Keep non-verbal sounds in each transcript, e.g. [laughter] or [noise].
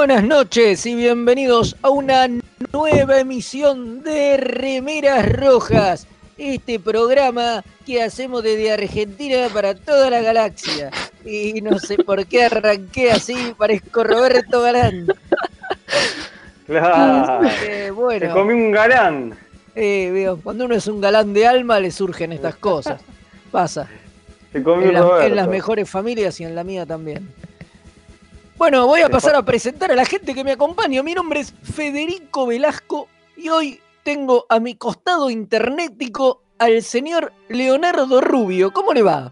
Buenas noches y bienvenidos a una nueva emisión de Remeras Rojas, este programa que hacemos desde Argentina para toda la galaxia. Y no sé por qué arranqué así, parezco Roberto Galán. Claro. Eh, bueno, comió un galán. eh, veo, cuando uno es un galán de alma le surgen estas cosas. Pasa. Se comió En, un las- en las mejores familias y en la mía también. Bueno, voy a pasar a presentar a la gente que me acompaña. Mi nombre es Federico Velasco y hoy tengo a mi costado internetico al señor Leonardo Rubio. ¿Cómo le va?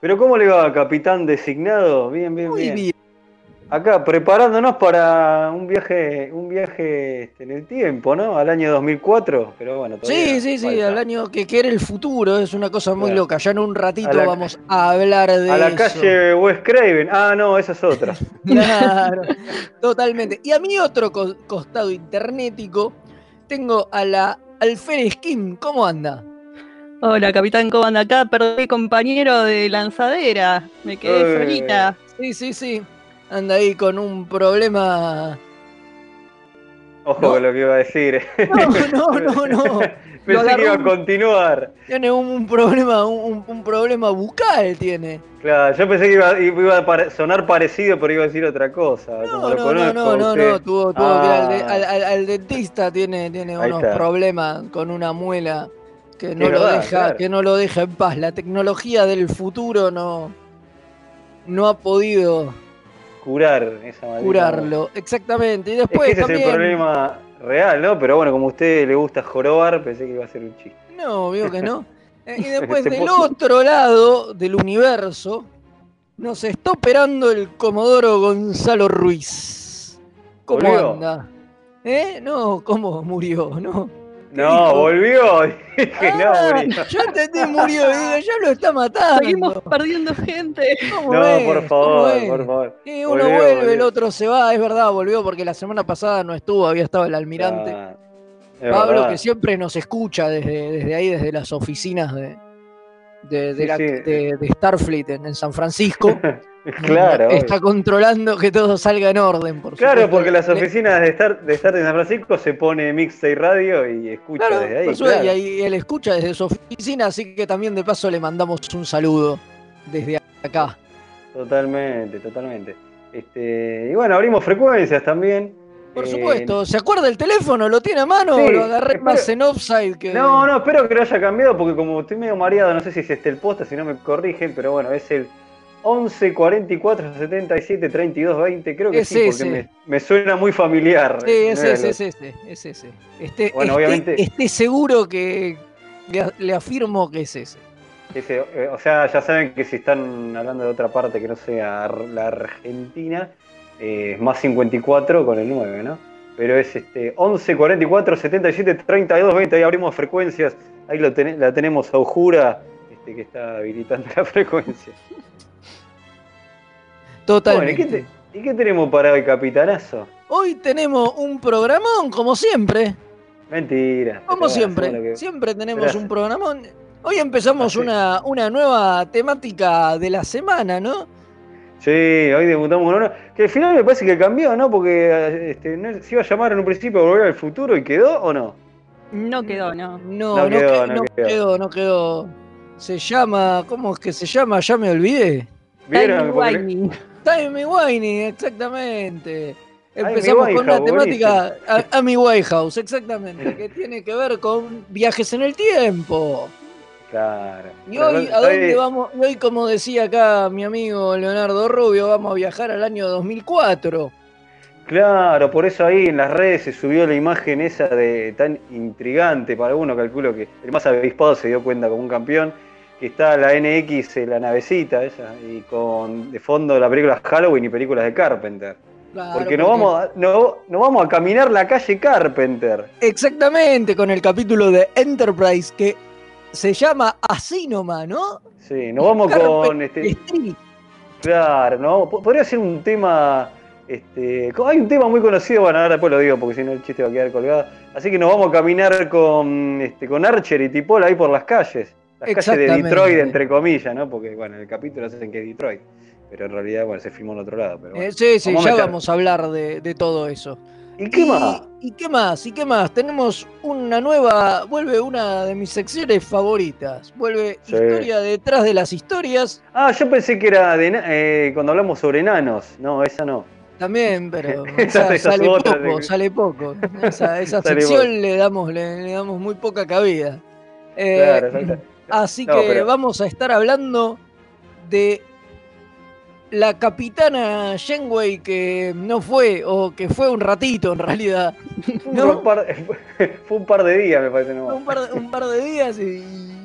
Pero ¿cómo le va, capitán designado? Bien, bien, Muy bien. bien. Acá preparándonos para un viaje, un viaje este, en el tiempo, ¿no? Al año 2004, pero bueno. Sí, sí, sí, al año que quiere el futuro, es una cosa muy Claro. loca. Ya en un ratito A la- vamos a hablar de A la eso. calle West Craven. Ah, no, esa es otra. [laughs] Claro, totalmente. Y a mi otro co- costado internetico tengo a la Alférez Kim. ¿Cómo anda? Hola, capitán, ¿cómo anda acá? Perdí compañero de lanzadera. Me quedé Eh. solita. Sí, sí, sí. Anda ahí con un problema. Ojo No. con lo que iba a decir. No, no, no, [laughs] no. Pensé que iba a continuar. Tiene un, un problema, un, un problema bucal tiene. Claro, yo pensé que iba, iba a pare- sonar parecido, pero iba a decir otra cosa. No, como no, no, conozco no, no, usted. no. Tuvo, tuvo que ir al, Ah. al- al- al dentista, tiene, tiene Ahí unos está. problemas con una muela que no lo verdad, deja, claro. que no lo deja en paz. La tecnología del futuro no, no ha podido Curar esa maldita curarlo. Exactamente. Y Es después que ese también. es el problema real, ¿no? Pero bueno, como a usted le gusta jorobar, pensé que iba a ser un chiste. No, veo que no. [laughs] Eh, Y después Se del puso- otro lado del universo nos está operando el Comodoro Gonzalo Ruiz. ¿Cómo anda? ¿Eh? No, ¿cómo murió? No. ¿Qué No, dijo? volvió. [laughs] Dije, Ah, no, murió. yo entendí, murió. Digo, ya lo está matando. Seguimos perdiendo gente. ¿Cómo No, es? por ¿Cómo favor, por favor. Y uno Volvió, vuelve, el otro se va. Es verdad, volvió porque la semana pasada no estuvo, había estado el almirante. Ah, Pablo, verdad. que siempre nos escucha desde, desde ahí, desde las oficinas de, de, de Sí, la- sí. de- de Starfleet en, en San Francisco. [laughs] [laughs] Claro, Está obvio. controlando que todo salga en orden, por Claro, supuesto. porque las oficinas de estar de estar en San Francisco se pone Mixtape Radio y escucha Claro, desde ahí. por suerte, claro. y ahí él escucha desde su oficina, así que también de paso le mandamos un saludo desde acá. Totalmente, totalmente. Este, y bueno, abrimos frecuencias también. Por Eh, supuesto, ¿se acuerda el teléfono? ¿Lo tiene a mano? Sí, lo agarré espero- más en offside que. No, no, espero que lo haya cambiado porque como estoy medio mareado, no sé si es este el posta, si no me corrigen, pero bueno, es el 11 44 77 32 20, creo que Es sí, porque ese. me, me suena muy familiar. Sí, es ese, es ese, es ese. Esté, Bueno, esté- obviamente- esté seguro que le, le afirmo que es ese. ese, eh, o sea, ya saben que si están hablando de otra parte que no sea la Argentina, eh, es más 54 con el 9, ¿no? pero es este 11 44 77 32 20. Ahí abrimos frecuencias. Ahí lo ten- la tenemos a Ujura, este, que está habilitando [laughs] la frecuencia. Bueno, Totalmente. ¿y qué, te- y qué tenemos para hoy, capitanazo? Hoy tenemos un programón, como siempre. Mentira. Como siempre. que- Siempre tenemos Gracias. un programón. Hoy empezamos Así. una, una nueva temática de la semana, ¿no? Sí, hoy debutamos con uno. Que al final me parece que cambió, ¿no? Porque este, no- se iba a llamar en un principio Volver al Futuro y quedó o no. No quedó, no. No, No no, quedó, que- no no quedó. quedó, no quedó. Se llama, ¿cómo es que se llama? Ya me olvidé. ¿Vieron? Timey Winey, exactamente. Empezamos con una temática, a- Amy Whitehouse, exactamente, que tiene que ver con viajes en el tiempo. Claro. Y hoy, ¿a dónde vamos? Y hoy, como decía acá mi amigo Leonardo Rubio, vamos a viajar al año 2004. Claro, por eso ahí en las redes se subió la imagen esa de tan intrigante para uno, calculo que el más avispado se dio cuenta como un campeón, que está la NX, eh, la navecita esa, y con de fondo la película Halloween y películas de Carpenter. Claro, porque no vamos, a, no, no vamos a caminar la calle Carpenter. Exactamente, con el capítulo de Enterprise que se llama así nomás, ¿no? Sí, nos vamos Carpenter con este. Street. Claro, ¿no? Po- Podría ser un tema. Este, hay un tema muy conocido, bueno, ahora después lo digo porque si no el chiste va a quedar colgado. Así que nos vamos a caminar con, este, con Archer y Tipola ahí por las calles. Las calles de. Detroit, entre comillas, ¿no? Porque, bueno, en el capítulo hacen que es Detroit. Pero en realidad, bueno, se filmó en otro lado. Pero bueno. Eh, sí, sí, Vamos ya vamos a hablar de, de todo eso. ¿Y qué más? ¿Y qué más? ¿Y qué más? Tenemos una nueva, vuelve una de mis secciones favoritas. Vuelve Sí. historia detrás de las historias. Ah, yo pensé que era de eh, cuando hablamos sobre enanos. No, esa no. También, pero [laughs] Esa- esa esa es sale poco, de- sale poco. Esa, [laughs] sección le damos, le, le damos muy poca cabida. Eh, Claro, exacto. Así No, que pero- vamos a estar hablando de la capitana Shenway que no fue, o que fue un ratito en realidad. Fue, [laughs] ¿No? un par, [laughs] fue un par de días, me parece. nomás. un, par de, un par de días y,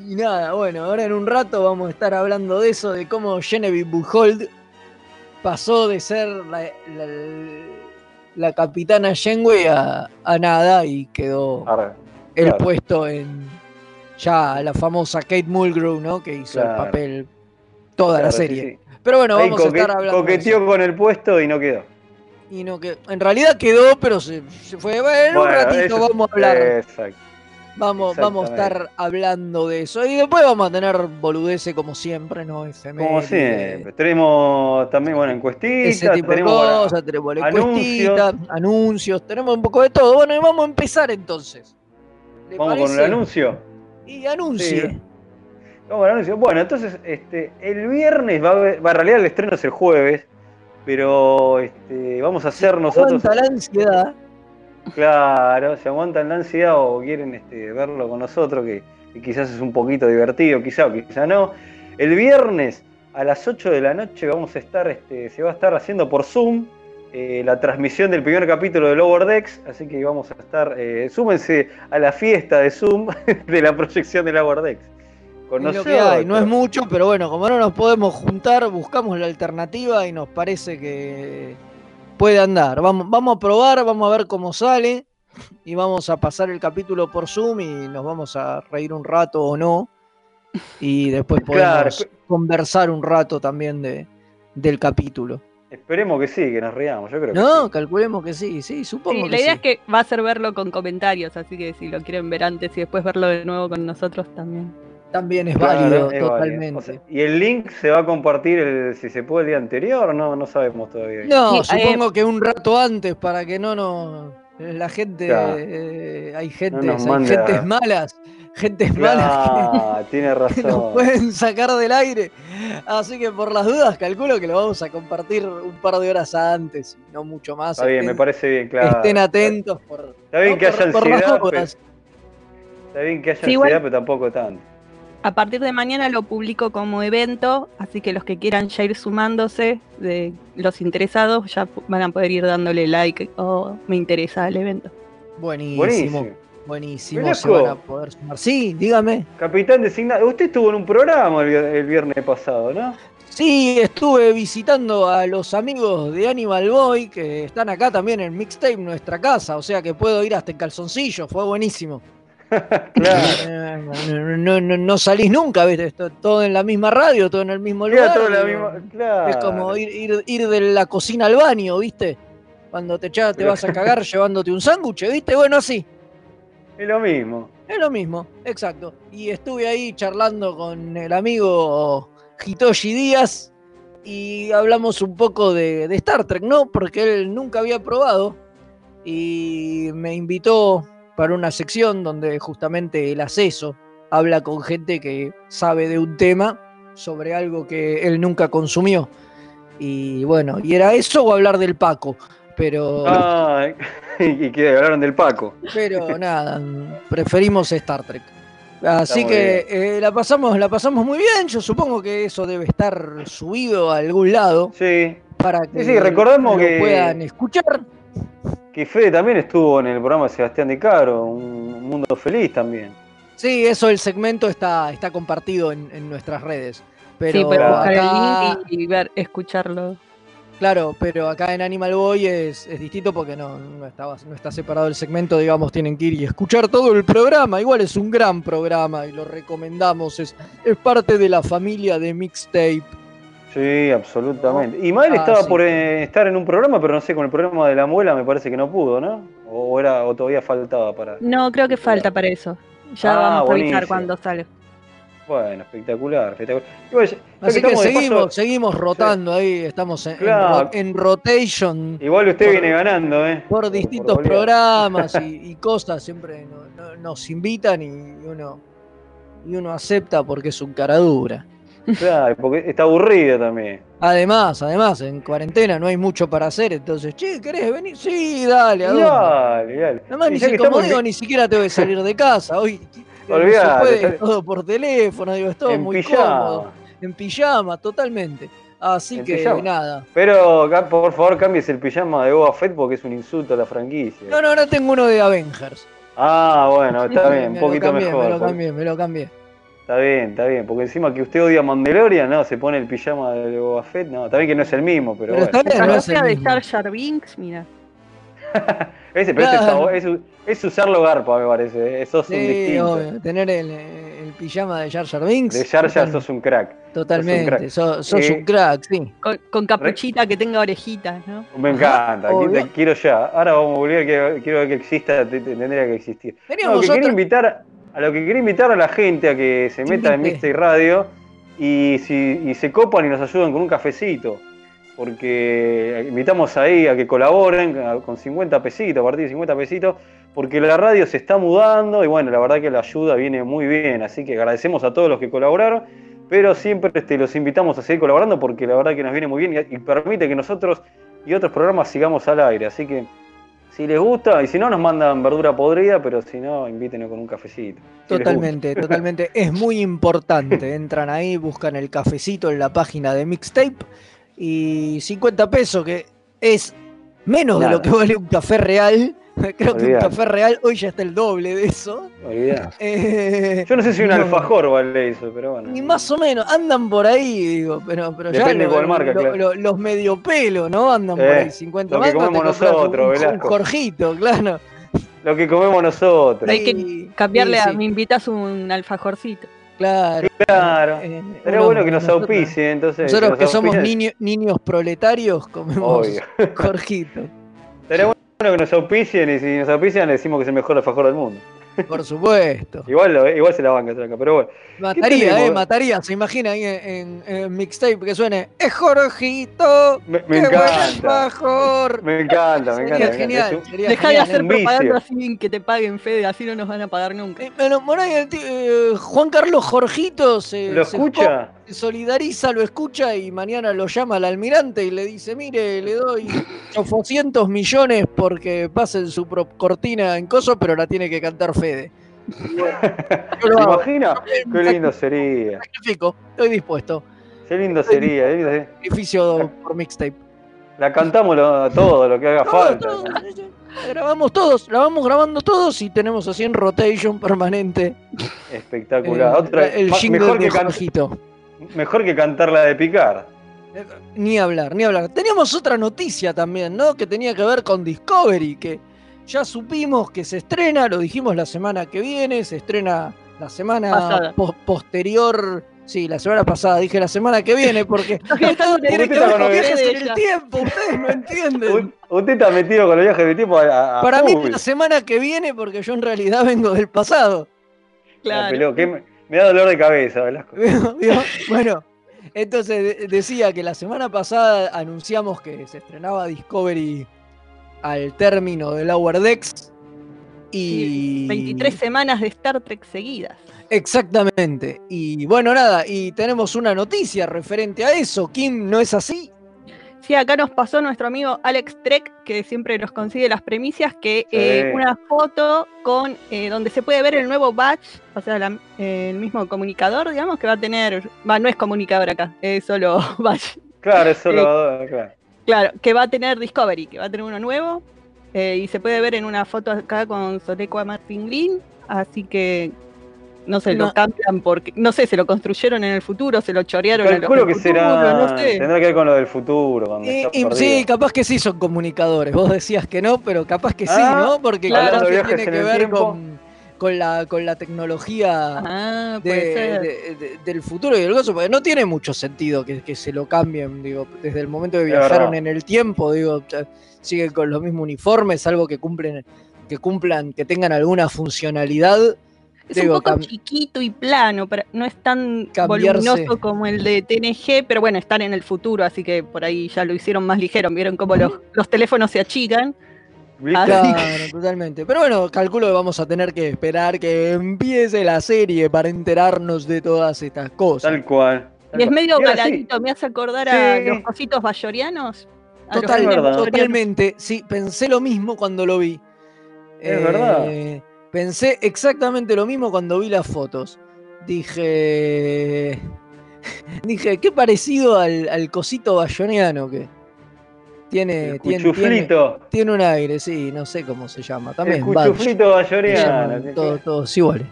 y nada, bueno, ahora en un rato vamos a estar hablando de eso, de cómo Genevieve Buchholz pasó de ser la, la- la capitana Shenway a, a nada y quedó Arre. el claro. puesto en ya la famosa Kate Mulgrew, ¿no? Que hizo Claro. el papel toda la Claro, serie. sí. Pero bueno, vamos a estar hablando de coqueteó con el puesto y no quedó. Y no que, en realidad quedó, pero se, se fue. Bueno, en un Bueno, ratito eso- vamos a hablar. Exacto. Vamos, vamos a estar hablando de eso. Y después vamos a tener boludeces como siempre, ¿no? Como siempre. Tenemos también, bueno, Ese encuestitas, tipo de tenemos bueno, cosas, tenemos anuncios. anuncios, tenemos un poco de todo. Bueno, y vamos a empezar entonces. ¿Le vamos con el anuncio. Y anuncie. Sí. Al anuncio. Bueno, entonces, este, el viernes va a haber, va, en realidad el estreno es el jueves, pero este, vamos a hacer nosotros. Aguanta la ansiedad. Claro, si aguantan la ansiedad o quieren este, verlo con nosotros, que, que quizás es un poquito divertido, quizá o quizá no. El viernes a las 8 de la noche vamos a estar, este, se va a estar haciendo por Zoom eh, la transmisión del primer capítulo de Lower Decks, así que vamos a estar, eh, súmense a la fiesta de Zoom [laughs] de la proyección de Lower Decks. Con Es lo que hay. No es mucho, pero bueno, como no nos podemos juntar, buscamos la alternativa y nos parece que puede andar. Vamos, vamos a probar, vamos a ver cómo sale y vamos a pasar el capítulo por Zoom y nos vamos a reír un rato o no. Y después [laughs] Claro, podemos conversar un rato también de, del capítulo. Esperemos que sí, que nos riamos, yo creo que No, sí. calculemos que sí, sí, supongo Sí, que la idea sí. es que va a ser verlo con comentarios, así que si lo quieren ver antes y después verlo de nuevo con nosotros también. También es Claro, válido, es válido. totalmente. O sea, y el link se va a compartir, el, si se puede, el día anterior, no, no sabemos todavía. No, Sí, eh, supongo que un rato antes para que no nos. La gente. Claro. eh, hay gentes, nos hay gentes malas. Gentes [laughs] malas Ah, tiene que, [laughs] que nos razón. pueden sacar del aire. Así que por las dudas, calculo que lo vamos a compartir un par de horas antes, y no mucho más. Está bien, me parece bien, claro. Estén atentos por. Está bien no, que por- haya por las ansiedad, obras. Está bien que haya Sí, igual- ansiedad, pero tampoco tanto. A partir de mañana lo publico como evento, así que los que quieran ya ir sumándose, de los interesados, ya van a poder ir dándole like o me interesa el evento. Buenísimo. Buenísimo. Buenísimo. Se van a poder sumar. Sí, dígame. Capitán designado. Usted estuvo en un programa el, vier- el viernes pasado, ¿no? Sí, estuve visitando a los amigos de Animal Boy que están acá también en Mixtape, nuestra casa, o sea que puedo ir hasta en calzoncillo, fue buenísimo. [laughs] claro. No, no- no salís nunca, ¿viste? Esto- todo en la misma radio, todo en el mismo lugar. todo la misma- claro. Es como ir, ir, ir de la cocina al baño, ¿viste? Cuando te, echas, te vas a cagar [laughs] llevándote un sándwich, ¿viste? Bueno, así. Es lo mismo. Es lo mismo, exacto. Y estuve ahí charlando con el amigo Hitoshi Díaz y hablamos un poco de, de Star Trek, ¿no? Porque él nunca había probado y me invitó para una sección donde justamente el acceso habla con gente que sabe de un tema sobre algo que él nunca consumió. Y bueno, y era eso o hablar del Paco. Pero, Ah, [laughs] y que hablaron del Paco. pero nada, preferimos Star Trek. Así que eh, la pasamos, la pasamos muy bien. Yo supongo que eso debe estar subido a algún lado Sí, para que Sí, sí, recordemos lo que- puedan escuchar. que Fede también estuvo en el programa de Sebastián de Caro, Un Mundo Feliz también. Sí, eso el segmento está, está compartido en, en nuestras redes. Pero sí, claro. buscar acá, el link y, y ver, escucharlo. Claro, pero acá en Animal Boy es, es distinto porque no, no, estaba, no está separado el segmento, digamos, tienen que ir y escuchar todo el programa. Igual es un gran programa y lo recomendamos, es, es parte de la familia de Mixtape. Sí, absolutamente. Y Mael Ah, estaba sí. por eh, estar en un programa, pero no sé, con el programa de la muela me parece que no pudo, ¿no? O, era, o todavía faltaba para. No, creo que falta para eso. Ya Ah, vamos a avisar cuando sale. Bueno, espectacular, espectacular. Así que paso- seguimos, seguimos rotando ahí, estamos en, Claro. ro- en rotation Igual usted por- viene ganando, ¿eh? por distintos programas y, [laughs] y cosas, siempre no- no- nos invitan y uno, y uno acepta porque es un cara dura. Claro, porque está aburrido también. Además, además, en cuarentena no hay mucho para hacer, entonces, che, ¿querés venir? Sí, dale, ¿a? Dale, dale. Y ni si- como digo, ni siquiera tengo que salir de casa. Hoy se puede, está- todo por teléfono, digo, es todo en muy pijama. cómodo. En pijama, totalmente. Así En que pijama. nada. Pero por favor cambies el pijama de Boba Fett porque es un insulto a la franquicia. No, no, ahora tengo uno de Avengers. Ah, bueno, está bien, un poquito cambié, mejor. Me lo porque- cambié, me lo cambié. Está bien, está bien, porque encima que usted odia a Mandalorian, no, se pone el pijama de Boba Fett, no, también que no es el mismo, pero, Pero bueno. está bien, no es el de Jar Binks, mira. [laughs] Ese, pero bu- es, es usarlo garpa, me parece, eh, sos un Sí, distinto. obvio, tener el, el pijama de Jar Jar Binks. De Jar Jar sos un crack. Totalmente, crack. sos, sos Eh, un crack, sí. Con, con capuchita que tenga orejitas, ¿no? Me encanta, te quiero ya. Ahora vamos a volver, quiero, quiero ver que exista, te- te- tendría que existir. No, lo que quería otra- invitar, a lo que quería invitar a la gente a que se meta en Invite. Mixtape Radio y, si, y se copan y nos ayudan con un cafecito. Porque invitamos ahí a que colaboren con 50 pesitos, a partir de 50 pesitos, porque la radio se está mudando y bueno, la verdad que la ayuda viene muy bien, así que agradecemos a todos los que colaboraron, pero siempre este, los invitamos a seguir colaborando porque la verdad que nos viene muy bien y, permite que nosotros y otros programas sigamos al aire, así que si les gusta, y si no nos mandan verdura podrida, pero si no, invítenos con un cafecito. Totalmente, totalmente. Es muy importante. Entran ahí, buscan el cafecito en la página de Mixtape y 50 pesos, que es menos de lo que vale un café real. [laughs] Creo que un café real hoy ya está el doble de eso. [laughs] Eh, Yo no sé si un no. alfajor vale eso, pero bueno. Ni más o menos, andan por ahí, digo, pero, pero ya Depende lo- cuál marca, lo- claro. lo- los medio pelo, ¿no? Andan por Eh, ahí 50 lo que comemos un- nosotros, un, Velasco. Jorgito, claro. Lo que comemos nosotros. Hay que Cambiarle sí, a me invitas un alfajorcito. Claro. Claro. Eh, Sería uno- bueno que nos nosotros- auspicien, entonces. Nosotros nos que somos niño- niños proletarios comemos Obvio. [laughs] Jorgito, Sería bueno que nos auspicien y si nos auspician le decimos que es el mejor alfajor del mundo. Por supuesto. Igual, igual se la banca acá, pero bueno. Mataría, eh, mataría. Se imagina ahí en, en- en mixtape que suene ¡Es Jorgito! Me, me ¡Qué buen encanta. Me encanta, me encanta. me genial. encanta. Es un- sería Deja de hacer propaganda sin que te paguen, Fede, así no nos van a pagar nunca. Eh, bueno, tío- eh, Juan Carlos Jorgito se, ¿Lo se escucha? Solidariza, lo escucha y mañana lo llama al almirante y le dice, mire, le doy 800 millones porque pasen su cortina en coso, pero la tiene que cantar Fede. Bueno, [laughs] yo ¿Se lo hago, imagina? Qué lindo sería. sacrifico, estoy dispuesto. Qué lindo sería. lindo sería. Sacrificio por mixtape. La cantamos lo- todo lo que haga falta. todo. La grabamos todos, la vamos grabando todos y tenemos así en rotation permanente. Espectacular. eh, Otra, el mejor que Jorgito. Mejor que cantar la de Picard. Eh, Ni hablar, ni hablar. Teníamos otra noticia también, ¿no? Que tenía que ver con Discovery, que ya supimos que se estrena, lo dijimos la semana que viene, se estrena la semana Pasada. pos- posterior. Sí, la semana pasada dije la semana que viene porque [laughs] todo tiene que ver con viajes en el tiempo, ustedes no entienden. Usted está metido con los viajes de tiempo a, a Para mí full. la semana que viene porque yo en realidad [laughs] vengo del pasado. La Claro. me, me da dolor de cabeza, Velasco. [laughs] Bueno, entonces de- decía que la semana pasada anunciamos que se estrenaba Discovery al término del Lower Decks. Y 23 semanas de Star Trek seguidas. Exactamente. Y bueno, nada, y tenemos una noticia referente a eso. Kim, ¿no es así? Sí, acá nos pasó nuestro amigo Alex Trek, que siempre nos consigue las primicias, que eh, Sí. una foto con eh, donde se puede ver el nuevo batch, o sea, la- eh, el mismo comunicador, digamos, que va a tener, va, no es comunicador acá, es solo [laughs] batch. Claro, eso lo. Claro. Claro, que va a tener Discovery, que va a tener uno nuevo, eh, y se puede ver en una foto acá con Soleco Martin Green, así que no sé, No. lo cambian porque, no sé, se lo construyeron en el futuro, se lo chorearon los Calculo del que futuro, será. no sé. Tendrá que ver con lo del futuro. Y- sí, capaz que sí son comunicadores. Vos decías que no, pero capaz que sí, Ah, ¿no? Porque claro. capaz que tiene en que el ver tiempo. con, con la, con la tecnología. Ah, de- del futuro y del gozo, porque no tiene mucho sentido que, que se lo cambien, digo, desde el momento que Es viajaron verdad. en el tiempo, digo, siguen con los mismos uniformes, algo que cumplen, que cumplan, que tengan alguna funcionalidad. Es Digo, un poco chiquito y plano, pero no es tan Cambiarse. voluminoso como el de TNG, pero bueno, están en el futuro, así que por ahí ya lo hicieron más ligero. Vieron cómo los, los teléfonos se achican. Claro, [laughs] totalmente. Pero bueno, calculo que vamos a tener que esperar que empiece la serie para enterarnos de todas estas cosas. Tal cual. tal Y es cual. medio ahora sí, me hace acordar a Sí. los cositos bayorianos. Total- totalmente, sí, pensé lo mismo cuando lo vi. Es verdad. Pensé exactamente lo mismo cuando vi las fotos. Dije. [laughs] Dije, qué parecido al, al cosito bayoniano que tiene, El tiene, tiene, cuchuflito. tiene un aire, sí, no sé cómo se llama. El También Badge. cuchuflito que- todos, todos iguales.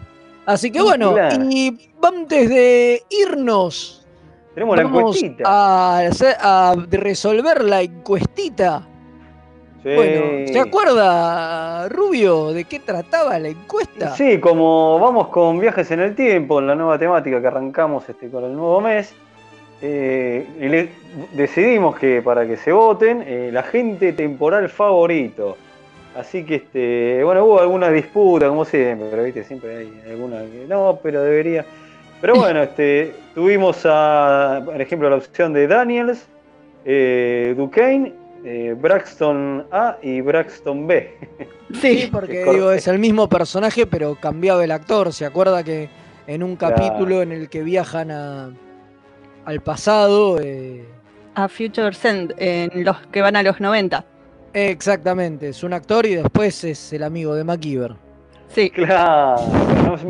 Así que bueno, y antes de irnos, Tenemos la encuestita. a, hacer- a resolver la encuestita. Sí. Bueno, ¿se acuerda, Rubio, de qué trataba la encuesta? Sí, como vamos con viajes en el tiempo, en la nueva temática que arrancamos este, con el nuevo mes, eh, y le- decidimos que para que se voten, eh, la gente temporal favorito. Así que, este, bueno, hubo alguna disputa, como siempre, pero viste, siempre hay alguna que no, pero debería. Pero [laughs] bueno, este, tuvimos a, por ejemplo, la opción de Daniels, eh, Duquesne, eh, Braxton A y Braxton B. Sí, porque digo, es el mismo personaje, pero cambiaba el actor. ¿Se acuerda que en un capítulo en el que viajan a, al pasado? eh, a Future Send, en los que van a los 90. exactamente, es un actor y después es el amigo de MacGyver. Sí, Claro.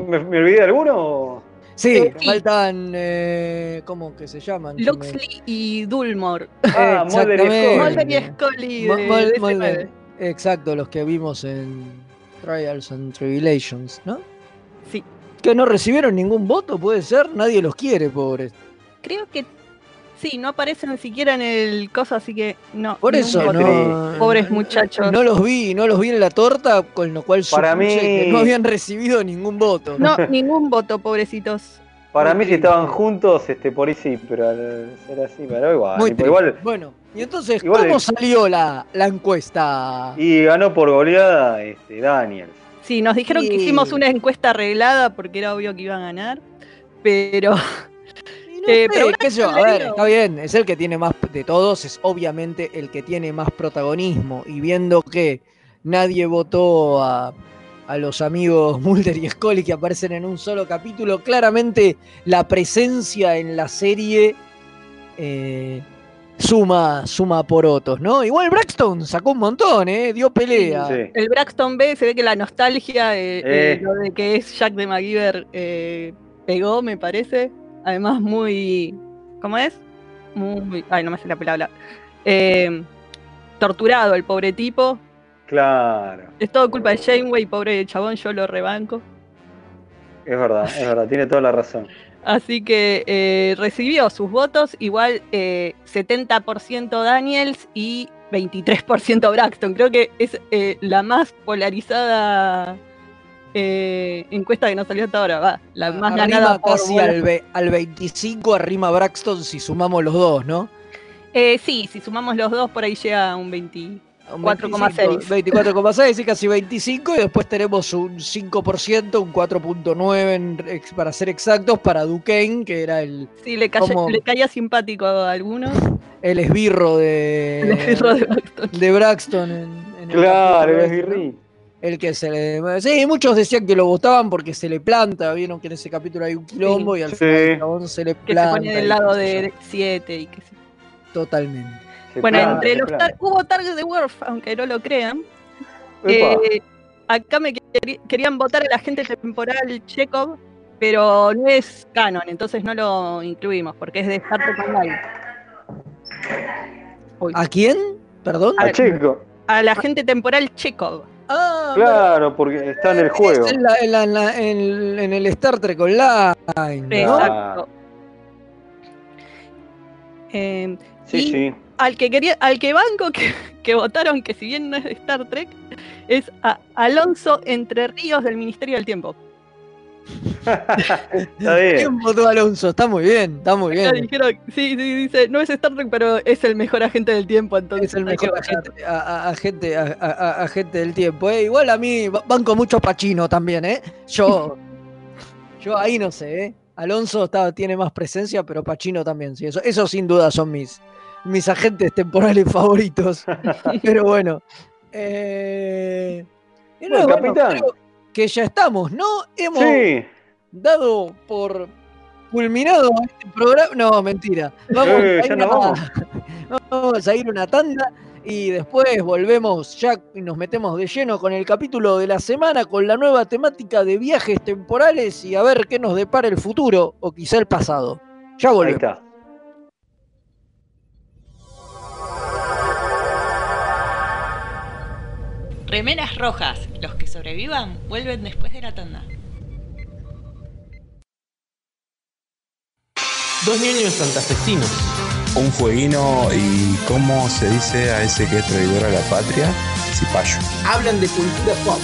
¿me, me olvidé de alguno? Sí, sí. faltan. eh, ¿Cómo que se llaman? Luxley y Dulmore. [laughs] Ah, Mulder y. Scully. Mulder y Scully Mo- de Mol- DC9. Mulder. Exacto, los que vimos en Trials and Tribulations, ¿no? Sí. Que no recibieron ningún voto, puede ser, nadie los quiere, pobres. Creo que sí, no aparecen ni siquiera en el coso, así que no. Por eso, no. Pobres muchachos. No los vi, no los vi en la torta, con lo cual Para mí- que no habían recibido ningún voto. No, [laughs] ningún voto, pobrecitos. Para mí si estaban juntos, este, por ahí sí, pero al ser así, pero igual. Muy y, triste. igual Bueno, y entonces, igual ¿cómo salió la, la encuesta? y ganó por goleada este, Daniel. Sí, nos dijeron que hicimos una encuesta arreglada porque era obvio que iban a ganar, pero Eh, sé, pero qué sé yo, a ver, está bien, es el que tiene más de todos, es obviamente el que tiene más protagonismo. Y viendo que nadie votó a, a los amigos [laughs] Mulder y Scully que aparecen en un solo capítulo, claramente la presencia en la serie eh, suma, suma por otros, ¿no? Igual Braxton sacó un montón, ¿eh? Dio pelea. Sí. el Braxton B se ve que la nostalgia, eh, lo de que es Jack de MacGyver, eh, pegó, me parece. Además, muy. ¿Cómo es? Muy. Ay, no me sé la palabra. Eh, torturado el pobre tipo. Claro, Es todo culpa de Janeway, pobre chabón, yo lo rebanco. es verdad, es verdad, tiene toda la razón. Así que eh, recibió sus votos, igual eh, 70% Daniels y 23% Braxton. Creo que es eh, la más polarizada eh, encuesta que nos salió hasta ahora. Va, la más Arrima ganada casi al, ve- al 25 arrima Braxton si sumamos los dos, ¿no? Eh, sí, si sumamos los dos, por ahí llega a un 20. Un 4,6. 24,6 y casi 25 y después tenemos un 5%, un 4.9 en- ex- para ser exactos para Duquesne, que era el, Sí, le, calla- le caía simpático a algunos. el esbirro de, El esbirro de Braxton. de Braxton en, en el Claro, capítulo es este, ¿no? birri. El que se le. Sí, muchos decían que lo votaban porque se le planta. Vieron que en ese capítulo hay un quilombo y al Sí. final se le Que se planta. pone del lado de 7 y sé yo. Totalmente. Se Bueno, planta, entre se los planta. tar- hubo target de Worf, aunque no lo crean. Eh, acá me querían votar el agente temporal Chekhov, pero no es canon, entonces no lo incluimos porque es de Star Trek Online. Uy, ¿A quién? ¿Perdón? A Checo. al agente temporal Chekhov. Ah, Claro, porque está en el juego. En, la- en la- en la- en- en el Star Trek Online. ¿no? Exacto. Eh, Sí, y sí. al que quería, al que banco que, que votaron, que si bien no es de Star Trek, es a Alonso Entre Ríos del Ministerio del Tiempo. Está bien. ¿Quién votó a Alonso? Está muy bien, está muy bien. dijeron, sí, sí, dice, no es Star Trek, pero es el mejor agente del tiempo, entonces Es el mejor agente, a- a- agente, a- a- a- agente del tiempo. ¿eh? Igual a mí ba- banco mucho Pachino también, ¿eh? Yo, [laughs] yo ahí no sé, ¿eh? Alonso está, tiene más presencia, pero Pachino también, sí. Eso, eso sin duda son mis, mis agentes temporales [laughs] favoritos. [laughs] pero bueno. Eh, y Bueno, bueno, capitán. creo que ya estamos, ¿no? Hemos Sí. dado por culminado este programa. No, mentira. Vamos, Eh, a ir a- [laughs] vamos. a ir una tanda y después volvemos ya y nos metemos de lleno con el capítulo de la semana con la nueva temática de viajes temporales y a ver qué nos depara el futuro o quizá el pasado. Ya Ahí volvemos. está. Remeras rojas. Los que sobrevivan vuelven después de la tanda. Dos niños santafesinos. Un jueguino y cómo se dice a ese que es traidor a la patria, cipayo. Hablan de cultura pop.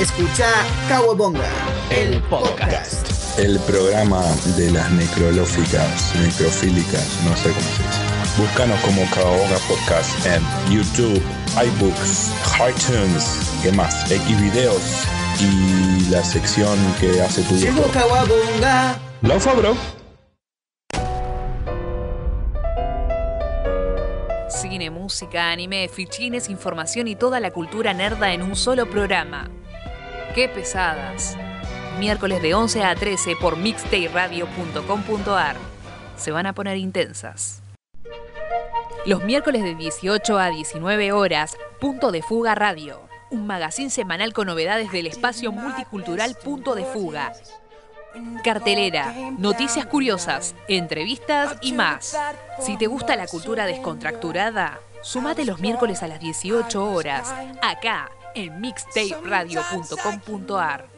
Escucha Kawabonga, el podcast. El programa de las necrolóficas, necrofílicas, no sé cómo se dice. Búscanos como Kawabonga Podcast en YouTube, iBooks, iTunes, ¿qué más? Xvideos y la sección que hace tu viejo. Laufa, bro. Cine, música, anime, fichines, información y toda la cultura nerda en un solo programa. ¡Qué pesadas! Miércoles de 11 a 13 por mixtayradio.com.ar. Se van a poner intensas. Los miércoles de 18 a 19 horas, Punto de Fuga Radio. Un magazín semanal con novedades del espacio multicultural Punto de Fuga. Cartelera, noticias curiosas, entrevistas y más. Si te gusta la cultura descontracturada, sumate los miércoles a las 18 horas, acá en mixtaperadio.com.ar.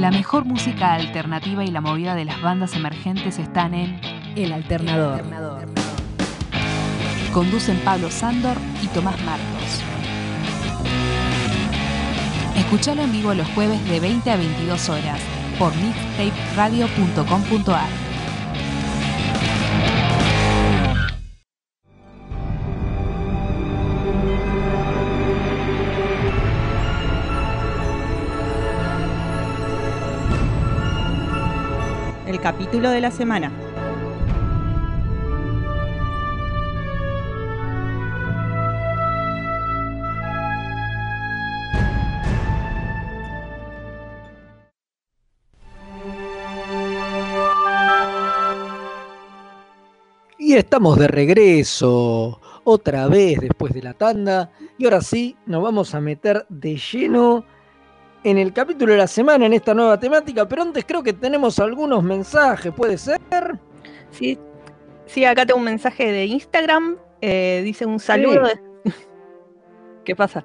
La mejor música alternativa y la movida de las bandas emergentes están en El Alternador. Conducen Pablo Sándor y Tomás Marcos. Escuchalo en vivo los jueves de 20 a 22 horas por mixtaperadio.com.ar. capítulo de la semana. Y estamos de regreso, otra vez después de la tanda, y ahora sí nos vamos a meter de lleno en el capítulo de la semana, en esta nueva temática. Pero antes creo que tenemos algunos mensajes, ¿puede ser? Sí, sí acá tengo un mensaje de Instagram. eh, dice un saludo. de- [laughs] ¿Qué pasa?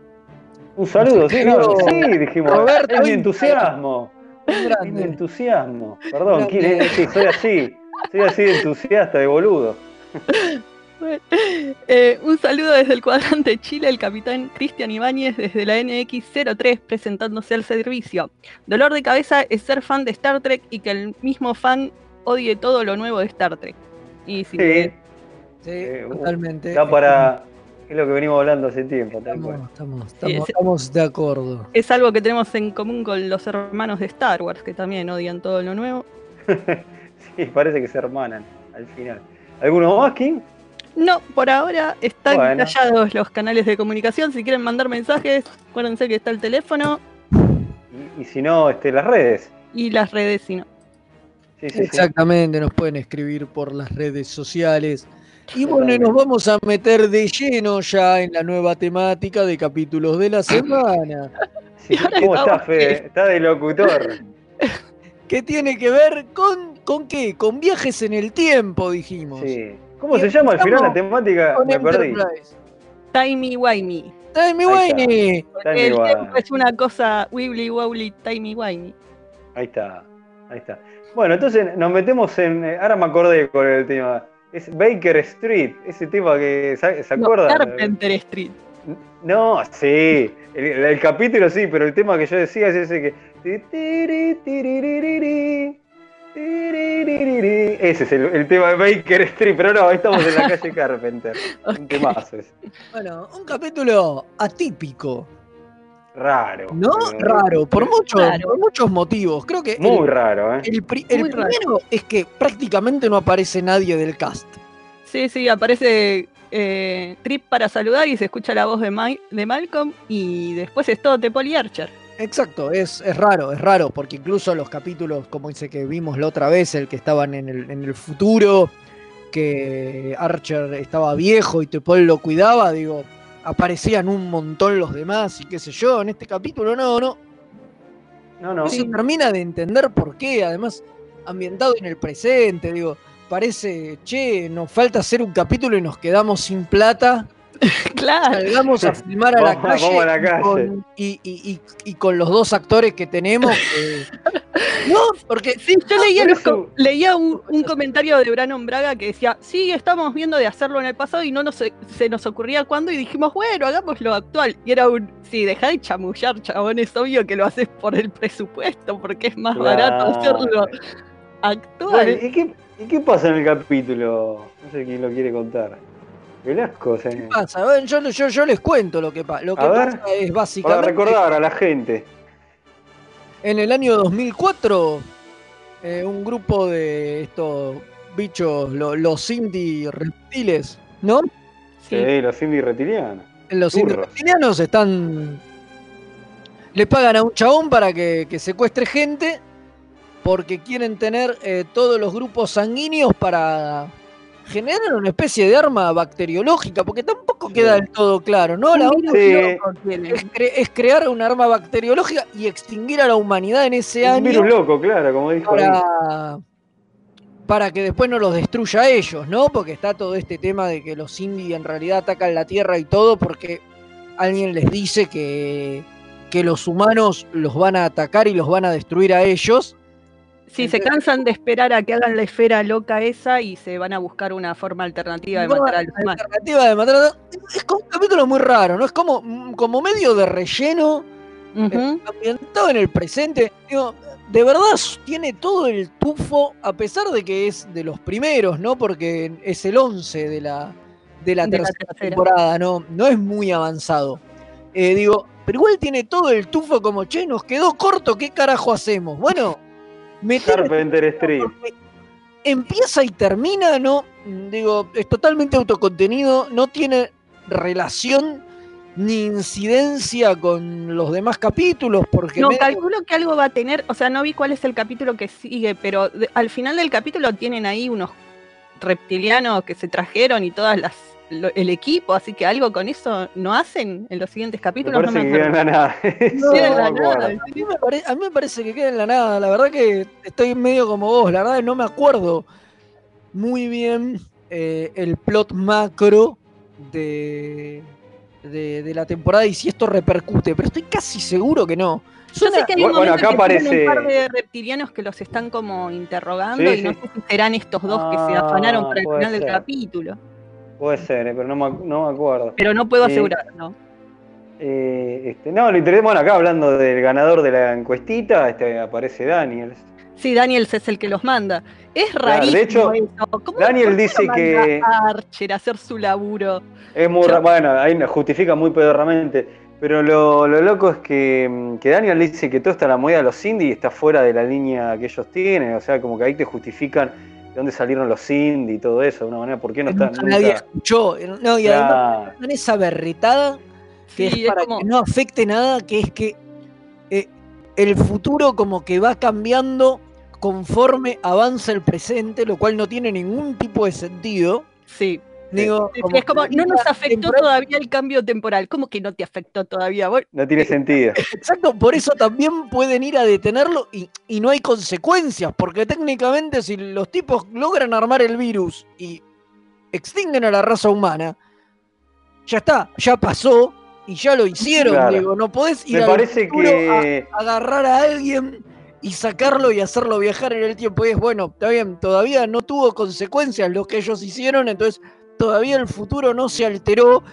Un saludo, sí, no, sí, dijimos. Roberto es mi Instagram. entusiasmo. Es mi entusiasmo. Perdón. ¿quién es? Sí, soy así. Soy así de entusiasta, de boludo. [laughs] Eh, un saludo desde el cuadrante Chile, el capitán Cristian Ibáñez desde la NX03 presentándose al servicio. Dolor de cabeza es ser fan de Star Trek y que el mismo fan odie todo lo nuevo de Star Trek. Y sí, Eh, totalmente. da para. Es lo que venimos hablando hace tiempo. Estamos, estamos de acuerdo. es algo que tenemos en común con los hermanos de Star Wars, que también odian todo lo nuevo. [laughs] Sí, parece que se hermanan al final. ¿Alguno más, King? No, por ahora están Bueno. callados los canales de comunicación. Si quieren mandar mensajes, acuérdense que está el teléfono Y, y si no, este, las redes. y las redes, si no. Sí, sí, sí. Exactamente, nos pueden escribir por las redes sociales. Y bueno, y nos vamos a meter de lleno ya en la nueva temática de capítulos de la semana, [laughs] ¿Cómo está, Fede? Está de locutor. [laughs] que tiene que ver con, ¿con qué? Con viajes en el tiempo, dijimos. Sí. ¿Cómo se llama al final la temática? Me perdí. Timey wimey. Timey wimey. El tiempo es una cosa wibbly wobbly, timey wimey. Ahí está, ahí está. Bueno, entonces nos metemos en. eh, Ahora me acordé con el tema. Es Baker Street, ese tema que. ¿Se se No, acuerdan? Carpenter Street. No, sí. El, el capítulo sí, pero el tema que yo decía es ese que. Ese es el, el tema de Baker Street, pero no, ahí estamos en la calle [laughs] Carpenter. Un temazo ese. Bueno, un capítulo atípico, Raro. ¿no? pero- Raro, por muchos, Raro. por muchos motivos. Creo que Muy el, raro, ¿eh? el pri- el Muy raro. primero es que prácticamente no aparece nadie del cast. Sí, sí, aparece eh, Trip para saludar y se escucha la voz de, Ma- de Malcolm y después es todo de Polly Archer. Exacto, es, es raro, es raro, porque incluso los capítulos, como dice que vimos la otra vez, el que estaban en el, en el futuro, que Archer estaba viejo y Tepol lo cuidaba, digo, aparecían un montón los demás y qué sé yo, en este capítulo no, no, No, no. no se termina de entender por qué, además ambientado en el presente, digo, parece, che, nos falta hacer un capítulo y nos quedamos sin plata, [laughs] Claro. salgamos a filmar a la calle, vamos a la y calle. con- Y, y- y- y con los dos actores que tenemos. [laughs] no, porque Sí, yo leía, los eso- com- leía un, un comentario de Brandon Braga que decía, sí, estamos viendo de hacerlo en el pasado y no nos, se nos ocurría cuándo y dijimos, bueno, hagámoslo actual. Y era un, sí, deja de chamullar, chabón, es obvio que lo haces por el presupuesto, porque es más barato hacerlo Bueno, actual. ¿y, qué, ¿Y qué pasa en el capítulo? No sé quién lo quiere contar. Velasco, se- ¿Qué pasa? Bueno, yo, yo, yo les cuento lo que pasa. Lo que A ver, pasa es para básicamente recordar a la gente. en el año 2004 eh, un grupo de estos bichos, lo- los indie reptiles, ¿no? Sí, los indies reptilianos. Los indie reptilianos están. Le pagan a un chabón para que, que secuestre gente porque quieren tener eh, todos los grupos sanguíneos para generar una especie de arma bacteriológica, porque tampoco queda del todo claro, ¿no? La Un Sí. es, cre- es crear un arma bacteriológica y extinguir a la humanidad en ese Un año virus loco, claro, como dijo para, para que después no los destruya a ellos, ¿no? Porque está todo este tema de que los indios en realidad atacan la Tierra y todo porque alguien les dice que, que los humanos los van a atacar y los van a destruir a ellos. Sí, se cansan de esperar a que hagan la esfera loca esa y se van a buscar una forma alternativa de matar a los alternativa de matar a- Es como un capítulo muy raro, ¿no? Es como, mm, como medio de relleno. Ujú. ambientado en el presente. Digo, de verdad tiene todo el tufo, a pesar de que es de los primeros, ¿no? Porque es el 11 de la, de la De la tercera temporada, ¿no? No es muy avanzado. Eh, digo, pero igual tiene todo el tufo como, che, nos quedó corto, ¿qué carajo hacemos? Bueno, Carpenter Street. empieza y termina, ¿no? Digo, es totalmente autocontenido, no tiene relación ni incidencia con los demás capítulos, porque No, medio- calculo que algo va a tener, o sea, no vi cuál es el capítulo que sigue, pero de- al final del capítulo tienen ahí unos reptilianos que se trajeron y todas las lo- el equipo, así que algo con eso no hacen en los siguientes Me capítulos. parece no que me queda en acuerdo. la nada. Eso Queda en la me nada. [laughs] A mí, me pare- a mí me parece que queda en la nada. La verdad que estoy medio como vos. La verdad que no me acuerdo muy bien eh, el plot macro de, de, de la temporada y si esto repercute, pero estoy casi seguro que no. Yo sé que hay un Bueno, momento acá que aparece- un par de reptilianos que los están como interrogando Sí, y no sé si serán estos dos que se Ah, afanaron para el final del capítulo. Puede ser, eh, pero no me, no me acuerdo. Pero no puedo Sí. asegurarlo. Eh, este, no, lo interesante, bueno, acá hablando del ganador de la encuestita, este, aparece Daniels. Sí, Daniels es el que los manda. Es Claro, rarísimo de hecho, eso. ¿Cómo- Daniel dice que- manda a Archer a hacer su laburo. Es muy Yo- ra- bueno, ahí nos justifica muy pedorramente. Pero lo, lo loco es que, mm, que Daniel dice que todo está en la movida de los indies y está fuera de la línea que ellos tienen. O sea, como que ahí te justifican de dónde salieron los indies y todo eso, de una manera. ¿Por qué no están? nunca nadie escuchó. No, y además Claro. dan esa berretada que Sí, es para es como- que no afecte nada, que es que eh, el futuro como que va cambiando conforme avanza el presente, lo cual no tiene ningún tipo de sentido. Sí. Digo, es como, no nos afectó todavía el cambio temporal. ¿Cómo que no te afectó todavía? Vos- No tiene sentido. [laughs] Exacto, por eso también pueden ir a detenerlo y, y no hay consecuencias, porque técnicamente si los tipos logran armar el virus y extinguen a la raza humana, ya está, ya pasó y ya lo hicieron, Claro. digo, no podés ir Me al parece futuro que. a agarrar a alguien y sacarlo y hacerlo viajar en el tiempo. Y es bueno, está bien, todavía no tuvo consecuencias lo que ellos hicieron, entonces todavía el futuro no se alteró,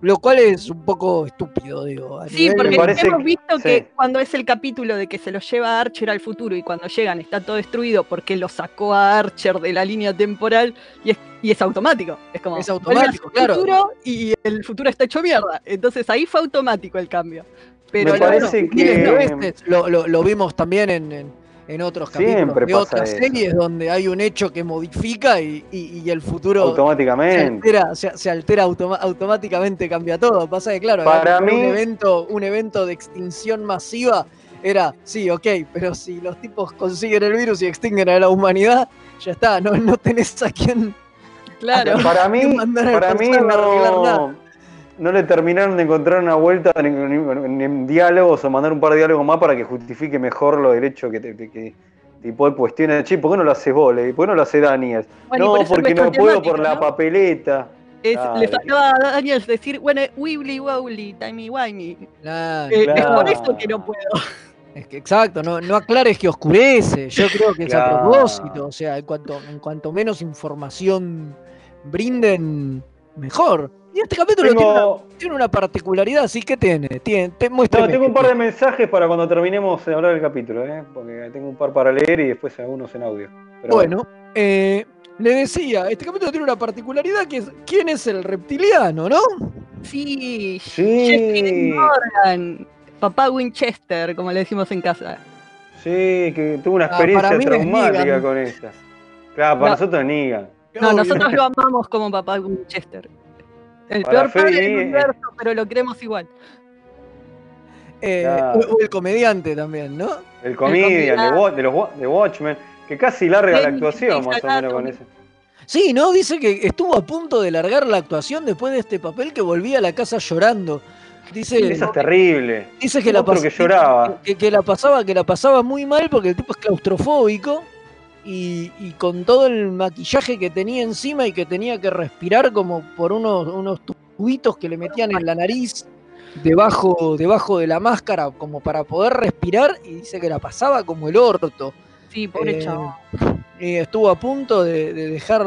lo cual es un poco estúpido, digo. Sí, porque hemos que- visto sí. que cuando es el capítulo de que se lo lleva a Archer al futuro y cuando llegan está todo destruido porque lo sacó a Archer de la línea temporal y es, y es automático. Es como Es automático, claro. futuro y el futuro está hecho mierda. Entonces ahí fue automático el cambio. Pero Me lo- parece miles de que- veces lo, lo- lo vimos también en, en- en otros capítulos Siempre de pasa otras eso. series donde hay un hecho que modifica y, y- y el futuro se Automáticamente. altera, se, se altera automáticamente, cambia todo. Pasa que, claro, Para era un mí- evento, un evento de extinción masiva era, sí, ok, pero si los tipos consiguen el virus y extinguen a la humanidad, ya está, no, no tenés a quién, claro. Para mí, [laughs] para mí no, nada. No le terminaron de encontrar una vuelta en diálogos o mandar un par de diálogos más para que justifique mejor lo derecho que, te- que, que tipo de cuestiones. Che, ¿por qué no lo hace vos? Le- ¿Por qué no lo hace Daniel? Bueno, no, por porque no puedo por la papeleta. Es-. Le faltaba a Daniels decir, bueno, wibbly wobbly, timey wimey. Claro, Eh, Es por eso que no puedo. Es que exacto, no, no aclares que oscurece. Yo creo que es a propósito. O sea, en cuanto, en cuanto menos información brinden, mejor. Y este capítulo tiene, una, tiene una particularidad, sí que tiene. tiene te, no, tengo un par de mensajes para cuando terminemos de hablar del capítulo, ¿eh? porque tengo un par para leer y después algunos en audio. Pero Bueno, eh, le decía, este capítulo tiene una particularidad que es quién es el reptiliano, ¿no? Sí, Sí. Morgan, papá Winchester, como le decimos en casa. Sí, que tuvo una Ah, experiencia traumática con esta. Claro, para No. nosotros es Negan. No, Obvio. nosotros lo amamos como papá Winchester. El peor padre del universo, pero lo queremos igual. Eh, Claro. o, o el comediante también, ¿no? El comedian. Wa- de los de Watchmen, que casi larga la actuación más o menos con ese. Sí, ¿no? Dice que estuvo a punto de largar la actuación después de este papel que volvía a la casa llorando. Dice, Eso es terrible. Dice que la, Otro pas- que lloraba. Que, que la pasaba, que la pasaba muy mal porque el tipo es claustrofóbico y, y con todo el maquillaje que tenía encima y que tenía que respirar como por unos, unos tubitos que le metían en la nariz debajo, debajo de la máscara como para poder respirar y dice que la pasaba como el orto. Sí, pobre Eh, chavo. Y estuvo a punto de, de dejar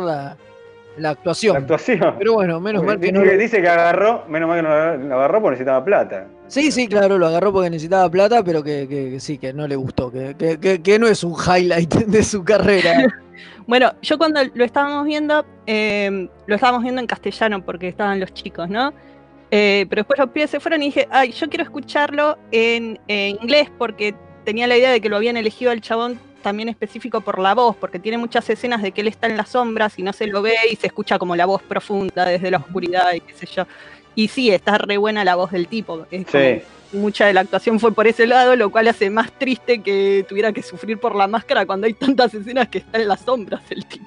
la, actuación. La actuación. Pero bueno, menos mal que dice, no. lo- dice que agarró, menos mal que no lo agarró- porque necesitaba plata. Sí, sí, claro, lo agarró porque necesitaba plata, pero que, que- que sí, que no le gustó, que, que- que- que no es un highlight [laughs] de su carrera. [laughs] Bueno, yo cuando lo estábamos viendo, eh, lo estábamos viendo en castellano porque estaban los chicos, ¿no? Eh, pero después los pibes se fueron y dije, ay, yo quiero escucharlo en, en inglés porque tenía la idea de que lo habían elegido al chabón también específico por la voz, porque tiene muchas escenas de que él está en las sombras y no se lo ve y se escucha como la voz profunda desde la oscuridad y qué sé yo. Y sí, está re buena la voz del tipo. Es Sí. mucha de la actuación fue por ese lado, lo cual hace más triste que tuviera que sufrir por la máscara cuando hay tantas escenas que está en las sombras el tipo.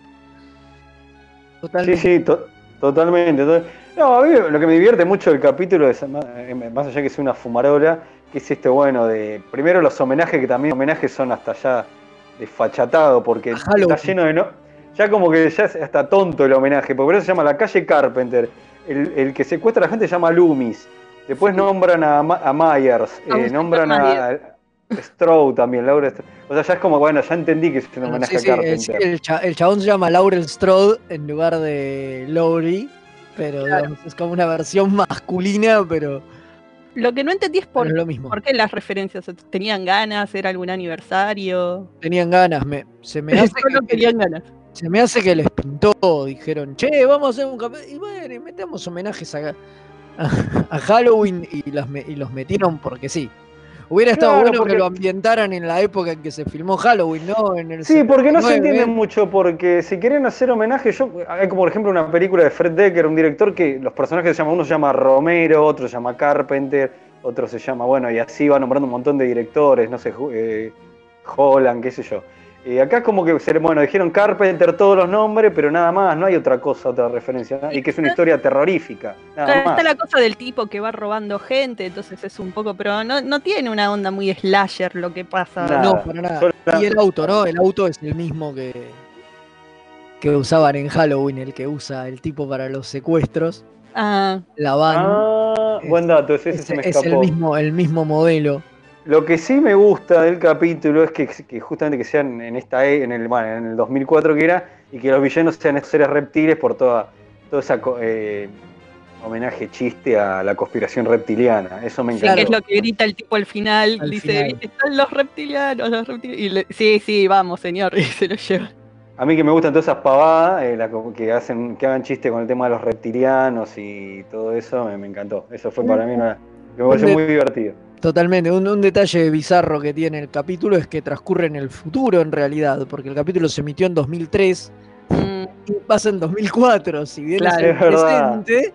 Sí, sí, to- totalmente. to- No, a mí lo que me divierte mucho del capítulo es, más eh, más allá que sea una fumarola, que es este bueno de. Primero los homenajes, que también homenajes son hasta ya desfachatados, porque está lleno de. No, ya como que ya es hasta tonto el homenaje, porque por eso se llama la calle Carpenter. El, el que secuestra a la gente se llama Loomis. Después nombran a, Ma- a Myers, eh, nombran a, a Stroud también, Laura. O sea, ya es como, bueno, ya entendí que es un homenaje sí, sí, a Carpenter. el cha- el chabón se llama Laurel Strode en lugar de Lowry, pero digamos, es como una versión masculina, pero, Lo que no entendí es por, lo mismo. por qué las referencias. ¿Tenían ganas? ¿Era algún aniversario? Tenían ganas, me, se me [laughs] hace Solo que, querían ganas. se me hace que les pintó, dijeron, che, vamos a hacer un capítulo, y bueno, y metemos homenajes a, a, [laughs] a Halloween y, las y los metieron porque sí. Hubiera estado Claro, bueno porque- que lo ambientaran en la época en que se filmó Halloween, ¿no? En el Sí, porque no se 79. entiende mucho, porque si quieren hacer homenaje, yo hay como por ejemplo una película de Fred Decker, un director que los personajes se llaman, uno se llama Romero, otro se llama Carpenter, otro se llama, bueno, y así va nombrando un montón de directores, no sé, eh, Holland, qué sé yo. Y acá como que, se- bueno, dijeron Carpenter todos los nombres, pero nada más, no hay otra cosa, otra referencia, ¿no? y que es una historia terrorífica, nada Claro, más. está la cosa del tipo que va robando gente, entonces es un poco, pero no, no tiene una onda muy slasher lo que pasa. Nada. No, para nada. Solo- Y el auto, ¿no? El auto es el mismo que, que usaban en Halloween, el que usa el tipo para los secuestros. Ah, La van. Ah, buen dato, ese, ese es, se me es el escapó. mismo, el mismo modelo. Lo que sí me gusta del capítulo es que, que justamente que sean en esta e- en el bueno, en el 2004 que era y que los villanos sean estos seres reptiles por toda toda esa co- eh, homenaje chiste a la conspiración reptiliana. Eso me sí, encantó. que es lo que grita el tipo al final. Al dice, final. están los reptilianos, los reptilianos. Y le- sí, sí, vamos, señor. [laughs] Y se lo lleva. A mí que me gustan todas esas pavadas, eh, la que hacen que hagan chiste con el tema de los reptilianos y todo eso, me, me encantó. Eso fue para mí una, me pareció muy divertido. Totalmente. Un, un detalle bizarro que tiene el capítulo es que transcurre en el futuro en realidad, porque el capítulo se emitió en 2003 Mm, y pasa en 2004. Si bien Claro. es el presente,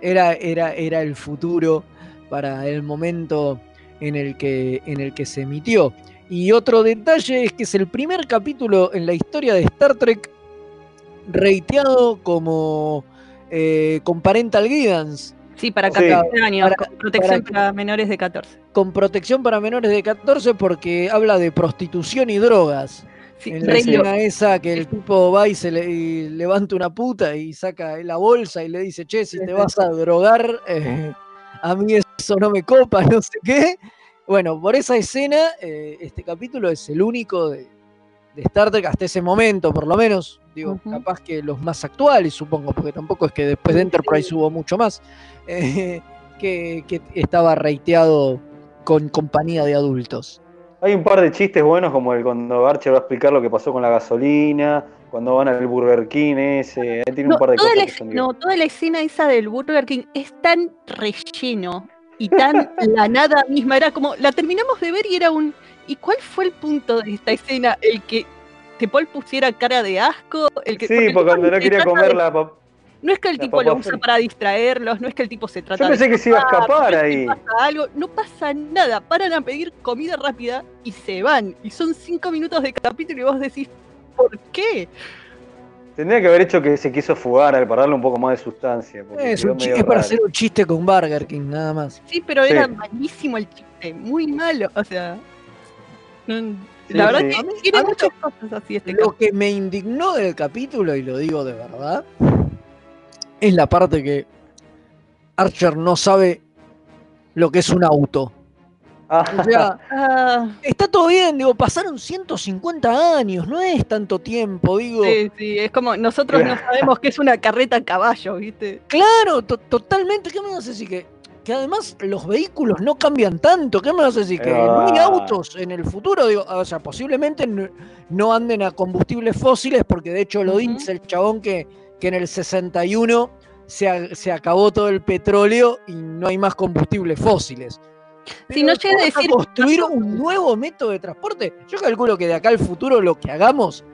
era, era, era el futuro para el momento en el, que, en el que se emitió. Y otro detalle es que es el primer capítulo en la historia de Star Trek reiteado como eh, con parental guidance. Sí, para Sí. 14 años, Para- con protección para- para, menores de 14. con protección para menores de 14 porque habla de prostitución y drogas. Sí, en la escena esa que el tipo va y se le y levanta una puta y saca la bolsa y le dice, che, si te vas a drogar, eh, a mí eso no me copa, [laughs] no sé qué. Bueno, por esa escena, eh, este capítulo es el único de, de Star Trek hasta ese momento, por lo menos. Digo, capaz que los más actuales, supongo, porque tampoco es que después de Enterprise hubo mucho más, eh, que, que estaba reiteado con compañía de adultos. Hay un par de chistes buenos, como el cuando Archer va a explicar lo que pasó con la gasolina, cuando van al Burger King ese, ahí tiene No, un par de toda cosas la, que son no, toda la escena esa del Burger King es tan relleno y tan [laughs] la nada misma. Era como, la terminamos de ver y era un. ¿Y cuál fue el punto de esta escena? El que Te Paul pusiera cara de asco. El que, Sí, porque cuando no quería comer de- la No es que el la tipo lo usa para distraerlos, no es que el tipo se trata Yo pensé de que se iba a escapar, no ahí. pasa algo, no pasa nada, paran a pedir comida rápida y se van. Y son cinco minutos de capítulo y vos decís, ¿por qué? Tendría que haber hecho que se quiso fugar al para darle un poco más de sustancia. Es, un para hacer un chiste con Burger King, nada más. Sí, pero Sí. era malísimo el chiste, muy malo, o sea. no- Sí, la verdad sí. que tiene muchas cosas así este Lo que me indignó del capítulo, y lo digo de verdad, es la parte que Archer no sabe lo que es un auto. Ah, O sea, Ah, está todo bien, digo, pasaron 150 años, no es tanto tiempo, digo. sí, sí, es como nosotros no [laughs] sabemos que es una carreta a caballo, ¿viste? Claro, to- totalmente. ¿Qué me vas a decir? Que, que además los vehículos no cambian tanto. ¿Qué me vas a decir? Que Es no hay autos en el futuro. Digo, o sea, posiblemente no, no anden a combustibles fósiles, porque de hecho lo Ujú. dice el chabón que, que en el 61 se, se acabó todo el petróleo y no hay más combustibles fósiles. Si no Pero llega a ¿vamos decir construir un nuevo método de transporte. Yo calculo que de acá al futuro lo que hagamos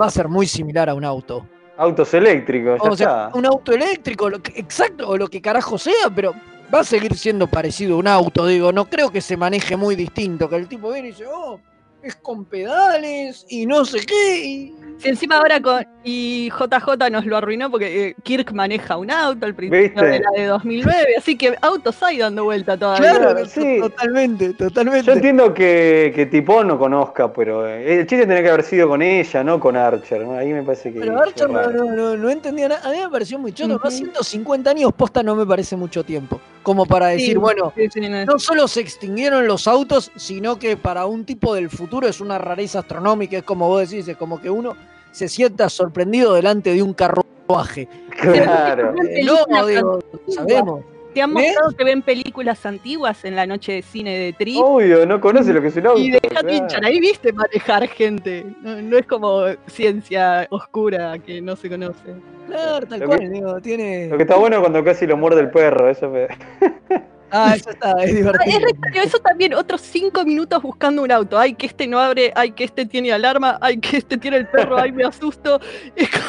va a ser muy similar a un auto. autos eléctricos, ya O sea, está. un auto eléctrico, lo que- exacto, o lo que carajo sea, pero va a seguir siendo parecido a un auto, digo, no creo que se maneje muy distinto, que el tipo viene y dice, oh, es con pedales y no sé qué, y Si encima ahora con. Y JJ nos lo arruinó porque eh, Kirk maneja un auto al principio ¿Viste? de la de 2009, así que autos hay dando vuelta todavía. Claro, sí. totalmente, Yo totalmente. entiendo que, que Tipón no conozca, pero eh, el chiste tenía que haber sido con ella, no con Archer. ¿no? Ahí me parece que. Pero Archer no, no, no, no entendía nada. A mí me pareció muy choto. Ujú. Más 150 años posta no me parece mucho tiempo. Como para decir, Sí, bueno, sí, no solo se extinguieron los autos, sino que para un tipo del futuro es una rareza astronómica. Es como vos decís, es como que uno se sienta sorprendido delante de un carruaje. Claro. Eh, no, digo, sabemos. ¿Te han ¿Eh? mostrado que ven películas antiguas en la noche de cine de Trip? Obvio, no conoce lo que es un auto. y dejate claro. hinchar, ahí viste manejar gente. No, no es como ciencia oscura que no se conoce. Claro, tal Lo cual, que- digo, tiene. Lo que está bueno es cuando casi lo muerde el perro, eso me... [laughs] Ah, [laughs] eso está, es Ah, es divertido. re extraño, eso también, otros cinco minutos buscando un auto. Ay, que este no abre, ay, que este tiene alarma, ay, que este tiene el perro, ay, me asusto. [laughs] Es como,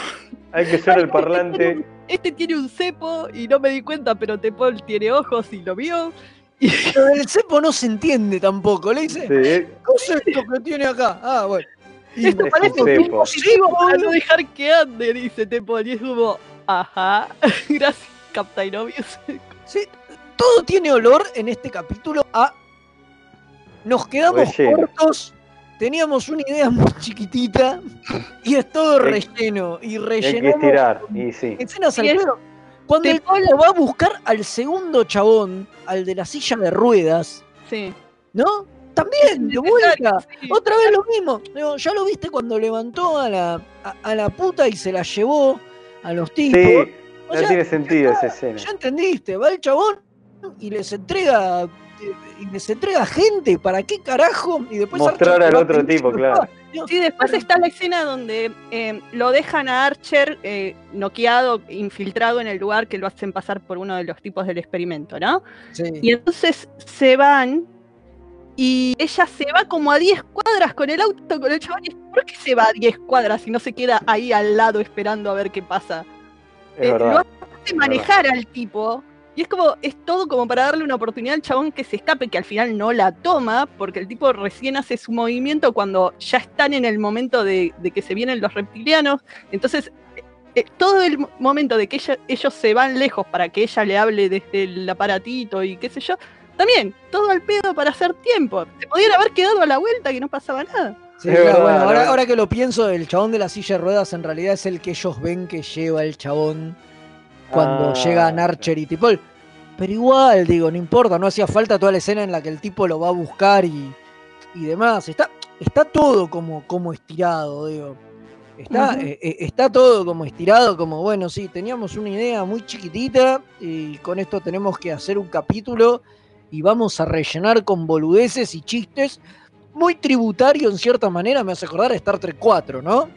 Hay que ser el parlante. este tiene un cepo y no me di cuenta, pero Tepol tiene ojos y lo vio. [laughs] Y Pero el cepo no se entiende tampoco. Le dice, Sí. ¿qué es esto que tiene acá? Ah, bueno. Y esto es parece un dispositivo para no dejar que ande, dice Tepol. Y es como, ajá, gracias, Captain Obvious. Sí, todo tiene olor en este capítulo a. Nos quedamos Relleno. cortos, teníamos una idea muy chiquitita y es todo relleno. Y Y hay que estirar, y sí. escenas al Y es- pedo. Cuando el tipo va a buscar al segundo chabón, al de la silla de ruedas, Sí. ¿no? También, de vuelta. Sí. Otra vez lo mismo. Digo, ya lo viste cuando levantó a la, a, a la puta y se la llevó a los tipos. Sí, O no sea, tiene sentido esa escena. Ya entendiste, va el chabón y les entrega eh, y les entrega gente, ¿para qué carajo? Y después Mostrar al otro tipo, claro. "Ah, Dios, Sí, después está la escena donde eh, lo dejan a Archer eh, noqueado, infiltrado en el lugar que lo hacen pasar por uno de los tipos del experimento, ¿no? sí. Y entonces se van y ella se va como a 10 cuadras con el auto, con el chaval. ¿Por qué se va a 10 cuadras y no se queda ahí al lado esperando a ver qué pasa? Es Eh, lo hace manejar al tipo. Y es como, es todo como para darle una oportunidad al chabón que se escape, que al final no la toma, porque el tipo recién hace su movimiento cuando ya están en el momento de, de que se vienen los reptilianos. Entonces, eh, eh, todo el mo- momento de que ella- ellos se van lejos para que ella le hable desde el aparatito y qué sé yo, también, todo al pedo para hacer tiempo. Se podían haber quedado a la vuelta que no pasaba nada. Sí, claro, verdad, bueno, ahora, ahora que lo pienso, el chabón de la silla de ruedas en realidad es el que ellos ven que lleva el chabón cuando Ah, llegan Archer y Tipol. Pero igual, digo, no importa, no hacía falta toda la escena en la que el tipo lo va a buscar y, y demás. Está, está todo como, como estirado, digo. Está, eh, eh, está todo como estirado, como bueno, sí, teníamos una idea muy chiquitita y con esto tenemos que hacer un capítulo y vamos a rellenar con boludeces y chistes. Muy tributario en cierta manera, me hace acordar a Star Trek 4, ¿no?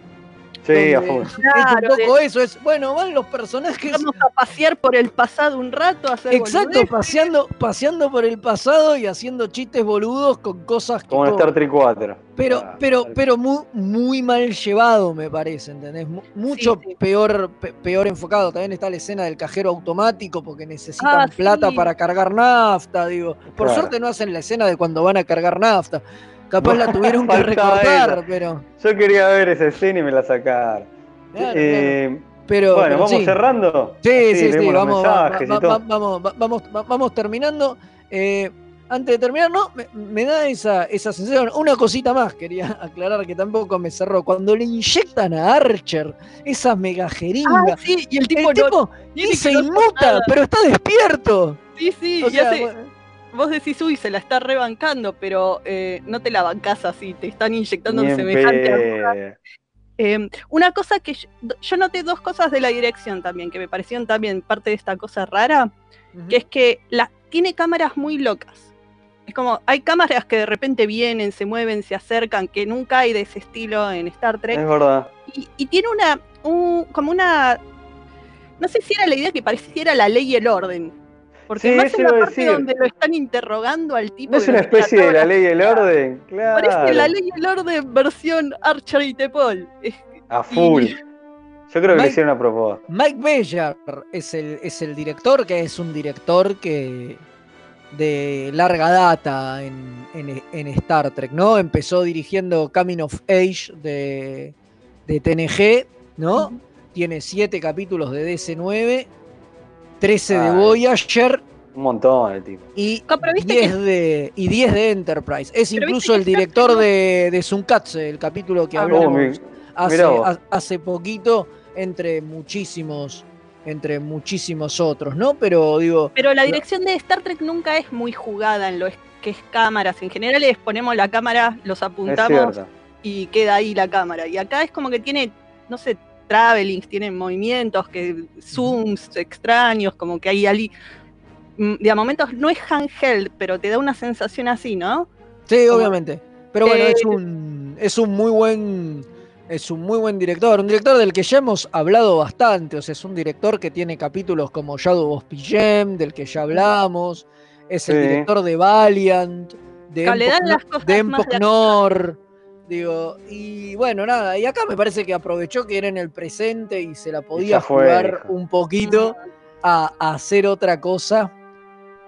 Sí, a Donde full. Es un Claro, poco eso, es, bueno, van los personajes Vamos a pasear por el pasado un rato, a hacer Exacto, boludeces. paseando, paseando por el pasado y haciendo chistes boludos con cosas que. Como en Star Trek 4. pero, Ah, pero, pero muy, muy mal llevado, me parece, ¿entendés? Mu- Mucho sí. peor, pe- peor enfocado. También está la escena del cajero automático porque necesitan Ah, plata sí. para cargar nafta, digo. Por Claro. suerte no hacen la escena de cuando van a cargar nafta. Capaz la [laughs] tuvieron que recortar, esa. pero. Yo quería ver esa escena y me la sacaron. claro, Eh, claro. Pero, bueno, pero ¿vamos sí. cerrando? Sí, sí, sí, vamos, va- va- vamos, va- vamos, va- vamos terminando. Eh, antes de terminar, no, me, me da esa, esa sensación. Una cosita más quería [laughs] aclarar que tampoco me cerró. Cuando le inyectan a Archer esa mega jeringa, Ah, sí, y el el tipo, tipo, no, ni tiene se inmuta, nada. pero está despierto. Sí, sí, O y sea, hace- bueno, vos decís, uy, se la está rebancando, pero eh, no te la bancás así, te están inyectando Ni un en semejante. Eh, una cosa que yo, yo noté dos cosas de la dirección también, que me parecieron también parte de esta cosa rara, que es que la, tiene cámaras muy locas. Es como, hay cámaras que de repente vienen, se mueven, se acercan, que nunca hay de ese estilo en Star Trek. Es verdad. Y, y tiene una, un- como una, no sé si era la idea que pareciera la ley y el orden. Porque Sí, más en la parte decir. donde lo están interrogando al tipo. ¿No es una especie de la ley y el orden? Claro. Parece la ley y el orden versión Archer y Tepol. A full. Yo creo que Mike- le hicieron a propósito. Mike Beller es el, es el director, que es un director que de larga data en, en- en Star Trek, ¿no? Empezó dirigiendo Coming of Age de, de TNG, ¿no? Tiene 7 capítulos de DC9, 13 de Ah. Voyager Un montón el tipo. y No, pero viste 10 de, y 10 de Enterprise. Es incluso el director de, de el capítulo que Ah, hablamos mi- hace, hace poquito, entre muchísimos, entre muchísimos otros, ¿no? Pero digo, Pero la dirección de Star Trek nunca es muy jugada en lo es- que es cámaras. En general es ponemos la cámara, los apuntamos y queda ahí la cámara. Y acá es como que tiene, no sé, travelings, tiene movimientos, que zooms extraños, como que hay ali. mm, De a momentos no es handheld, pero te da una sensación así, ¿no? sí, Como- obviamente. Pero bueno, Eh, es un, es un muy buen. Es un muy buen director, un director del que ya hemos hablado bastante, o sea, es un director que tiene capítulos como Shadow of PGM, del que ya hablamos, es el Sí. director de Valiant, de Nor, digo, y bueno, nada, y acá me parece que aprovechó que era en el presente y se la podía fue, jugar un poquito a, a hacer otra cosa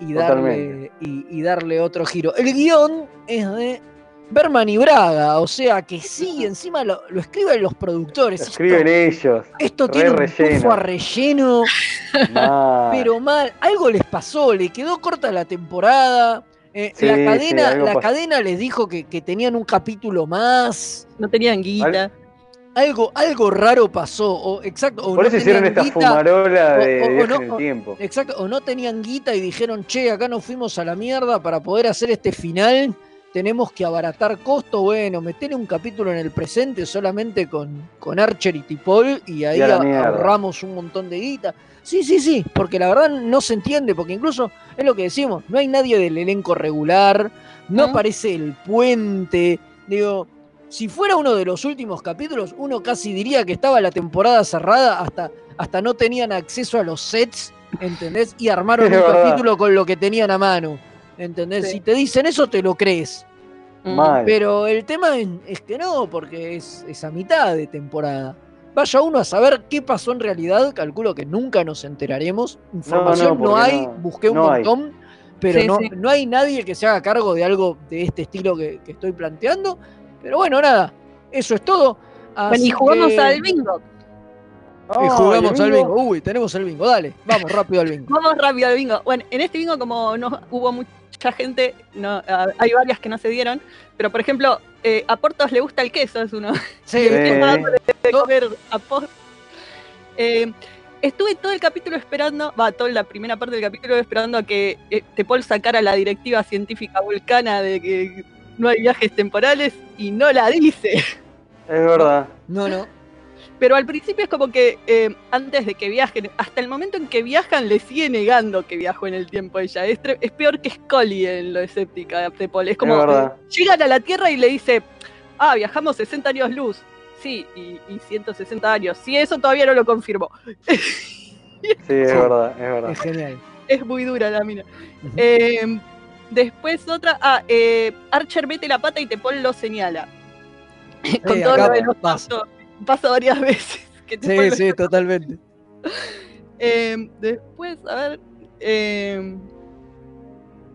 y darle, y, y darle otro giro. El guion es de Berman y Braga, o sea que sí, [laughs] encima lo, lo escriben los productores. Lo Esto- escriben ellos. esto tiene un relleno. a relleno, [laughs] Mal. pero mal. Algo les pasó, le quedó corta la temporada. Eh, Sí, la cadena, la cadena les dijo que, que tenían un capítulo más. No tenían guita. Algo, algo raro pasó. O, exacto. o Por no eso hicieron tenían esta guita, fumarola o- de o- o viaje no, en el o- tiempo. Exacto, o no tenían guita y dijeron, che, acá nos fuimos a la mierda para poder hacer este final. Tenemos que abaratar costo. Bueno, meter un capítulo en el presente solamente con, con Archer y Tipol y ahí Y ahorramos un montón de guita. Sí, sí, sí, porque la verdad no se entiende, porque incluso es lo que decimos, no hay nadie del elenco regular, no aparece el puente. Digo, si fuera uno de los últimos capítulos, uno casi diría que estaba la temporada cerrada, hasta, hasta no tenían acceso a los sets, ¿entendés? Y armaron [laughs] Es un verdad. capítulo con lo que tenían a mano, ¿entendés? Sí. Si te dicen eso, te lo crees. Mal. Pero el tema es, es que no, porque es, es a mitad de temporada. Vaya uno a saber qué pasó en realidad, calculo que nunca nos enteraremos. Información no, hay, no- busqué un no hay. montón, pero Sí, no, sí. no hay nadie que se haga cargo de algo de este estilo que, que estoy planteando. Pero bueno, nada, eso es todo. Bueno, Así y jugamos que- al bingo. y Ay, jugamos el al bingo. Uy, tenemos el bingo, dale, vamos rápido al bingo. [laughs] Vamos rápido al bingo. Bueno, en este bingo, como no hubo mucha gente, no, hay varias que no se dieron. Pero, por ejemplo, eh, a Portos le gusta el queso, es uno. Sí, de comer a. Eh, estuve todo el capítulo esperando, va, toda la primera parte del capítulo esperando a que eh, Tepol sacara la directiva científica vulcana de que no hay viajes temporales y no la dice. Es verdad. No, no. Pero al principio es como que eh, antes de que viajen, hasta el momento en que viajan, le sigue negando que viajó en el tiempo ella. Es, peor que Scully en lo escéptica de Paul. Es como, Es llegan a la Tierra y le dice, ah, viajamos 60 años luz. Sí, y, y 160 años. Sí, eso todavía no lo confirmo. [laughs] Sí, es verdad, es verdad. Es genial. Es muy dura la mina. Eh, después otra, ah, eh, Archer mete la pata y Tepol lo señala. Con Sí, todo lo de los pasa. Pasa varias [laughs] veces. que Tepol Sí, sí, totalmente. [laughs] Eh, después, a ver. eh,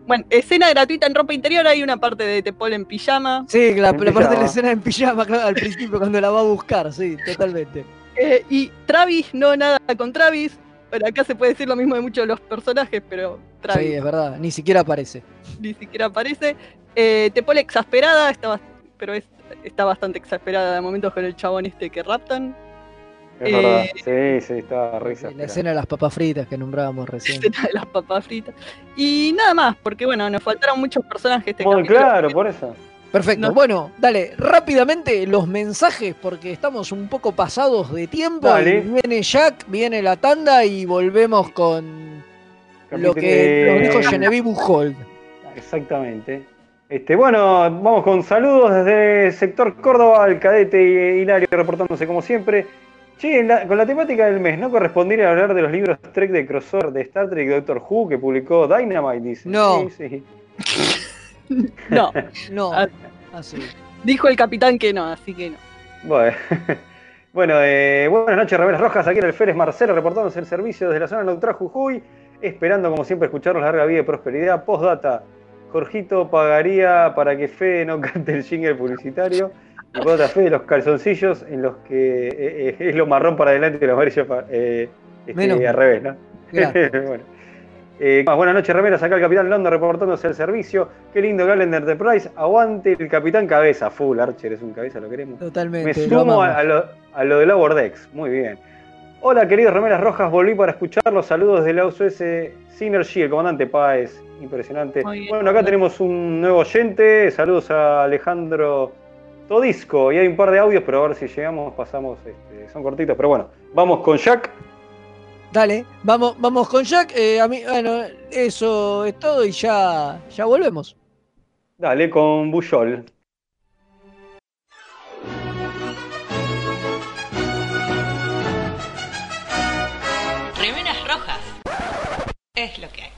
bueno, escena gratuita en ropa interior. Hay una parte de Tepol en pijama. Sí, la, En la parte de la escena en pijama, claro, al principio [laughs] cuando la va a buscar, sí, totalmente. Eh, y Travis, no nada con Travis. Bueno, acá se puede decir lo mismo de muchos de los personajes, pero Travis Sí, es verdad, ni siquiera aparece. ni siquiera aparece. Eh, Tepol exasperada, está, bast- pero es, está bastante exasperada de momentos con el chabón este que raptan. Es Eh, verdad. Sí, sí, está re Sí, la escena de las papas fritas que nombrábamos [laughs] recién. escena de las papas fritas. Y nada más, porque bueno, nos faltaron muchos personajes este Bueno, claro, por eso. Perfecto. No. Bueno, dale, rápidamente los mensajes, porque estamos un poco pasados de tiempo. Dale. viene Jack, viene la tanda y volvemos con lo que nos dijo Eh, Genevieve Buchholz. Exactamente. Este, bueno, vamos con saludos desde el sector Córdoba, el cadete Hilario reportándose como siempre. Che, la- con la temática del mes, ¿no correspondería hablar de los libros Trek de crossover de Star Trek y Doctor Who que publicó Dynamite? Dice. No. Sí, sí. [laughs] No, No, Ah. así. dijo el capitán que no, así que no. Bueno, [laughs] bueno eh, buenas noches, Remeras Rojas. Aquí en el Férez Marcelo reportándose el servicio desde la zona neutral Jujuy. Esperando, como siempre, escucharlos larga vida y prosperidad. Postdata. Jorgito pagaría para que Fede no [laughs] cante el jingle publicitario. Y por otra fe, los calzoncillos en los que eh, eh, es lo marrón para adelante y lo amarillo para, eh, este, Menos al revés, ¿no? [laughs] Bueno. Eh, más, buenas noches, remeras. Acá el Capitán Lando reportándose el servicio. Qué lindo que hablen de Enterprise. Aguante el Capitán Cabeza. Full, Archer es un cabeza, lo queremos. Totalmente. Me sumo a, a lo, a lo de Lower Decks. Muy bien. Hola, queridos remeras rojas. Volví para escucharlos. Saludos de la USS Synergy, el comandante Páez. Impresionante. Muy bien. Bueno, acá tenemos un nuevo oyente. Saludos a Alejandro Todisco. Y hay un par de audios, pero a ver si llegamos, pasamos. este, son cortitos, pero bueno. Vamos con Jack. Dale, vamos, vamos con Jack. Eh, a mí, bueno, eso es todo y ya, ya volvemos. Dale, con Buyol. Remeras rojas. Es lo que hay.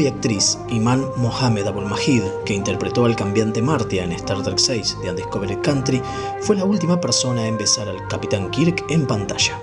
Y actriz Iman Mohamed Abulmajid, que interpretó al cambiante Martia en Star Trek VI de Undiscovered Country, fue la última persona en besar al Capitán Kirk en pantalla.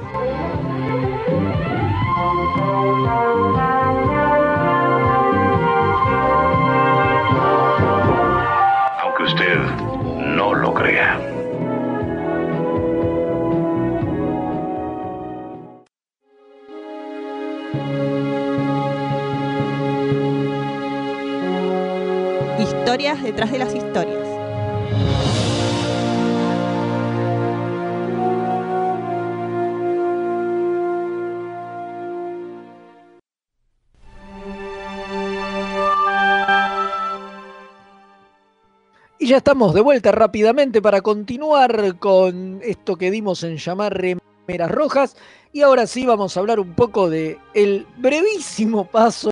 Ya estamos de vuelta rápidamente para continuar con esto que dimos en llamar remeras rojas. Y ahora sí vamos a hablar un poco de el brevísimo paso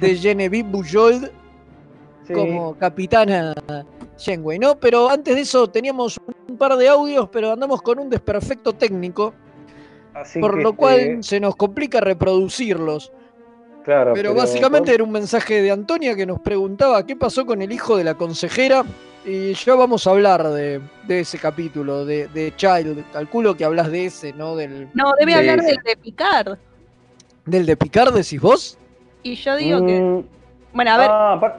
de [laughs] Genevieve Bujold Sí. como capitana Janeway, ¿no? Pero antes de eso teníamos un par de audios, pero andamos con un desperfecto técnico, Así por lo este, cual se nos complica reproducirlos. Claro, Pero básicamente era un mensaje de Antonia que nos preguntaba qué pasó con el hijo de la consejera. Y ya vamos a hablar de, de ese capítulo, de, de Child. Calculo que hablas de ese, ¿no? Del, No, debe hablar del de Picard. del de Picard, decís vos. Y yo digo que. Mm, Bueno, a ver, ah,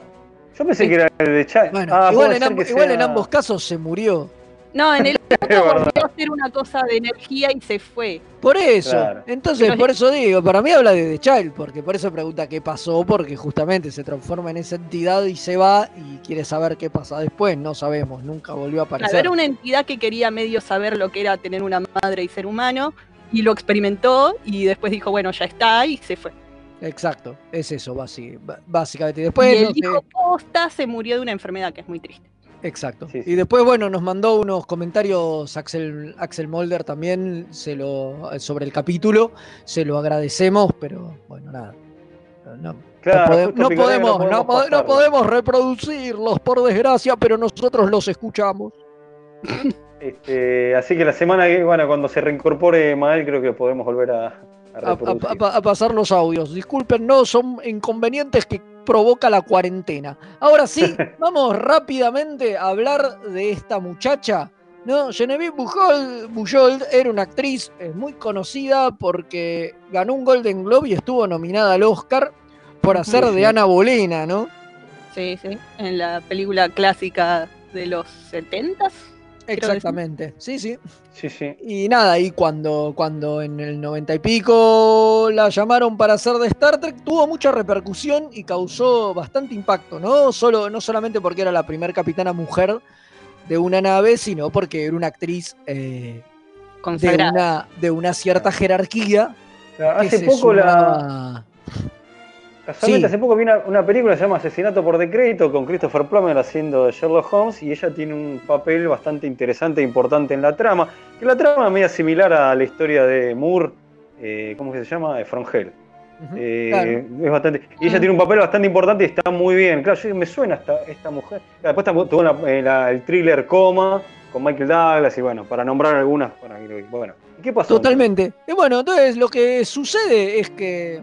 yo pensé que era el de Chai. Bueno, Ah, igual, puede en, ser amb- que igual sea- en ambos casos se murió. No, en el [laughs] otro volvió a hacer una cosa de energía y se fue. Por eso. Claro. Entonces, Pero- por eso digo, para mí habla de The Child, porque por eso pregunta qué pasó, porque justamente se transforma en esa entidad y se va y quiere saber qué pasa después. No sabemos, nunca volvió a Claro, aparecer. era una entidad que quería medio saber lo que era tener una madre y ser humano. Y lo experimentó y después dijo, bueno, ya está, y se fue. Exacto, es eso, básicamente. Y después, y el no sé- hijo posta se murió de una enfermedad que es muy triste. Exacto. Sí, sí. Y después, bueno, nos mandó unos comentarios Axel, Axel Molder también se lo, sobre el capítulo. Se lo agradecemos, pero bueno, nada. No, Claro, no pode- podemos, no, podemos reproducirlos, por desgracia, pero nosotros los escuchamos. [laughs] Este, así que la semana que, bueno, cuando se reincorpore Mael, creo que podemos volver a, a a- a pasar los audios. Disculpen, no, son inconvenientes que provoca la cuarentena. Ahora sí, [laughs] vamos rápidamente a hablar de esta muchacha. ¿no? Genevieve Bujold, Bujold era una actriz eh, muy conocida porque ganó un Golden Globe y estuvo nominada al Oscar por hacer Sí, de sí. Ana Bolena, ¿no? Sí, sí. En la película clásica de los 70s. Exactamente, sí, sí. Sí, sí. Y nada, y cuando, cuando en el noventa y pico la llamaron para hacer de Star Trek, tuvo mucha repercusión y causó bastante impacto, ¿no? Solo, no solamente porque era la primera capitana mujer de una nave, sino porque era una actriz eh, de, una, de una cierta jerarquía. Hace poco la. Casualmente, Sí. hace poco vi una, una película que se llama Asesinato por Decreto con Christopher Plummer haciendo Sherlock Holmes y ella tiene un papel bastante interesante e importante en la trama. Que la trama es media similar a la historia de Moore, eh, ¿cómo que se llama? De From Hell. Eh, claro. es bastante, y ella tiene un papel bastante importante y está muy bien. Claro, yo- me suena esta, esta mujer. Después tuvo la- eh, la- el thriller Coma con Michael Douglas y bueno, para nombrar algunas. Para, bueno, ¿Y ¿qué pasó? Totalmente. Y bueno, entonces lo que sucede es que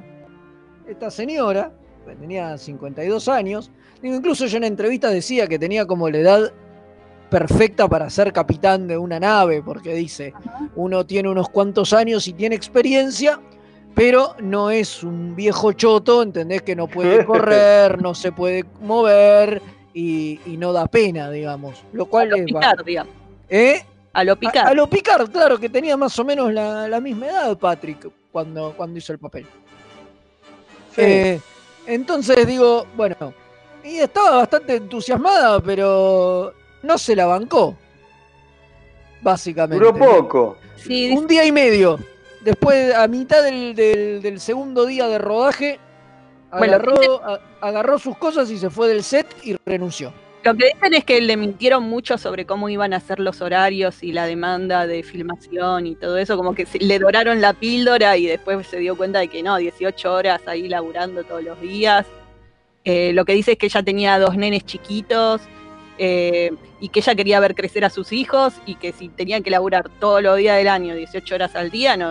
esta señora, que tenía 52 años, digo, incluso ella en entrevistas decía que tenía como la edad perfecta para ser capitán de una nave, porque dice, uno tiene unos cuantos años y tiene experiencia, pero no es un viejo choto, ¿entendés? Que no puede [laughs] correr, no se puede mover y, y no da pena, digamos. Lo cual A lo es... Picard, digamos. ¿Eh? A lo Picard. A, a lo Picard, claro, que tenía más o menos la, la misma edad, Patrick, cuando, cuando hizo el papel. Eh, entonces digo, bueno, y estaba bastante entusiasmada, pero no se la bancó. Básicamente. Duró poco. Un día y medio. Después, a mitad del, del- del segundo día de rodaje, Bueno, agarró, a- agarró sus cosas y se fue del set y renunció. Lo que dicen es que le mintieron mucho sobre cómo iban a ser los horarios y la demanda de filmación y todo eso, como que le doraron la píldora y después se dio cuenta de que no, 18 horas ahí laburando todos los días. Eh, lo que dice es que ella tenía dos nenes chiquitos eh, y que ella quería ver crecer a sus hijos y que si tenían que laburar todos los días del año, 18 horas al día, no,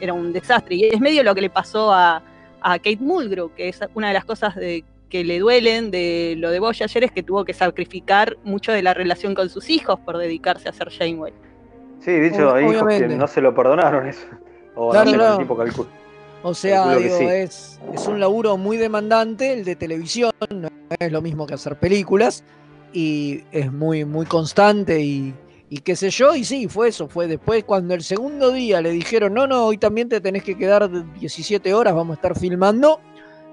era un desastre. Y es medio lo que le pasó a, a Kate Mulgrew, que es una de las cosas de, que le duelen de lo de Voyager es que tuvo que sacrificar mucho de la relación con sus hijos por dedicarse a ser Janeway. Sí, dicho, hay hijos que no se lo perdonaron eso. O Claro, no tipo sea, Calculo que digo, sí. es, es un laburo muy demandante el de televisión, no es lo mismo que hacer películas, y es muy, muy constante y, y qué sé yo, y sí, fue eso, fue después cuando el segundo día le dijeron, no, no, hoy también te tenés que quedar 17 horas, vamos a estar filmando,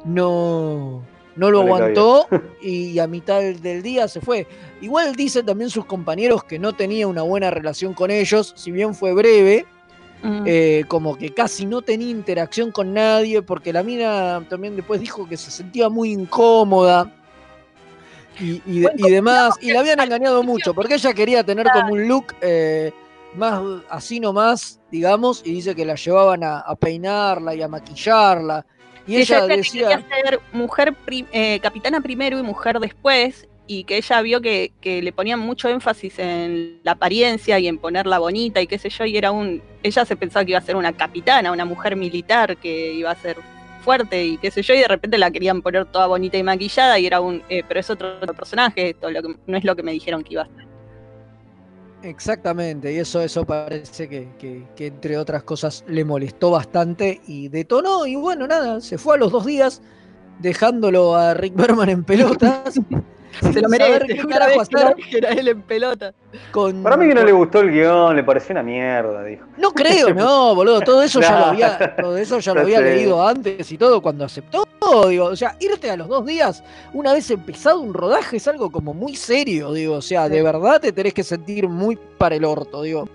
no, no lo No aguantó [laughs] y a mitad del, día se fue. Igual dicen también sus compañeros que no tenía una buena relación con ellos, si bien fue breve, eh, como que casi no tenía interacción con nadie, porque la mina también después dijo que se sentía muy incómoda y, y de- y demás, y la habían engañado mucho, porque ella quería tener como un look eh, más así nomás, digamos, y dice que la llevaban a, a peinarla y a maquillarla, y Que ella ella decía... quería ser mujer eh, capitana primero y mujer después, y que ella vio que, que le ponían mucho énfasis en la apariencia y en ponerla bonita y qué sé yo, y era un, ella se pensaba que iba a ser una capitana, una mujer militar que iba a ser fuerte y qué sé yo, y de repente la querían poner toda bonita y maquillada y era un, eh, pero es otro, otro personaje, esto lo que- no es lo que me dijeron que iba a ser. Exactamente, y eso, eso parece que, que- que entre otras cosas le molestó bastante y detonó, y bueno, nada, se fue a los dos días, dejándolo a Rick Berman en pelotas. [laughs] Se lo sin [laughs] saber merece, qué carajo hacer él en pelota. con- Para mí que no le gustó el guion, le pareció una mierda, dijo. No creo, [laughs] no, boludo, todo eso ya lo había, todo eso ya lo [laughs] había leído antes y todo cuando aceptó, digo, o sea, irte a los dos días, una vez empezado un rodaje es algo como muy serio, digo, o sea, de verdad te tenés que sentir muy para el orto, digo.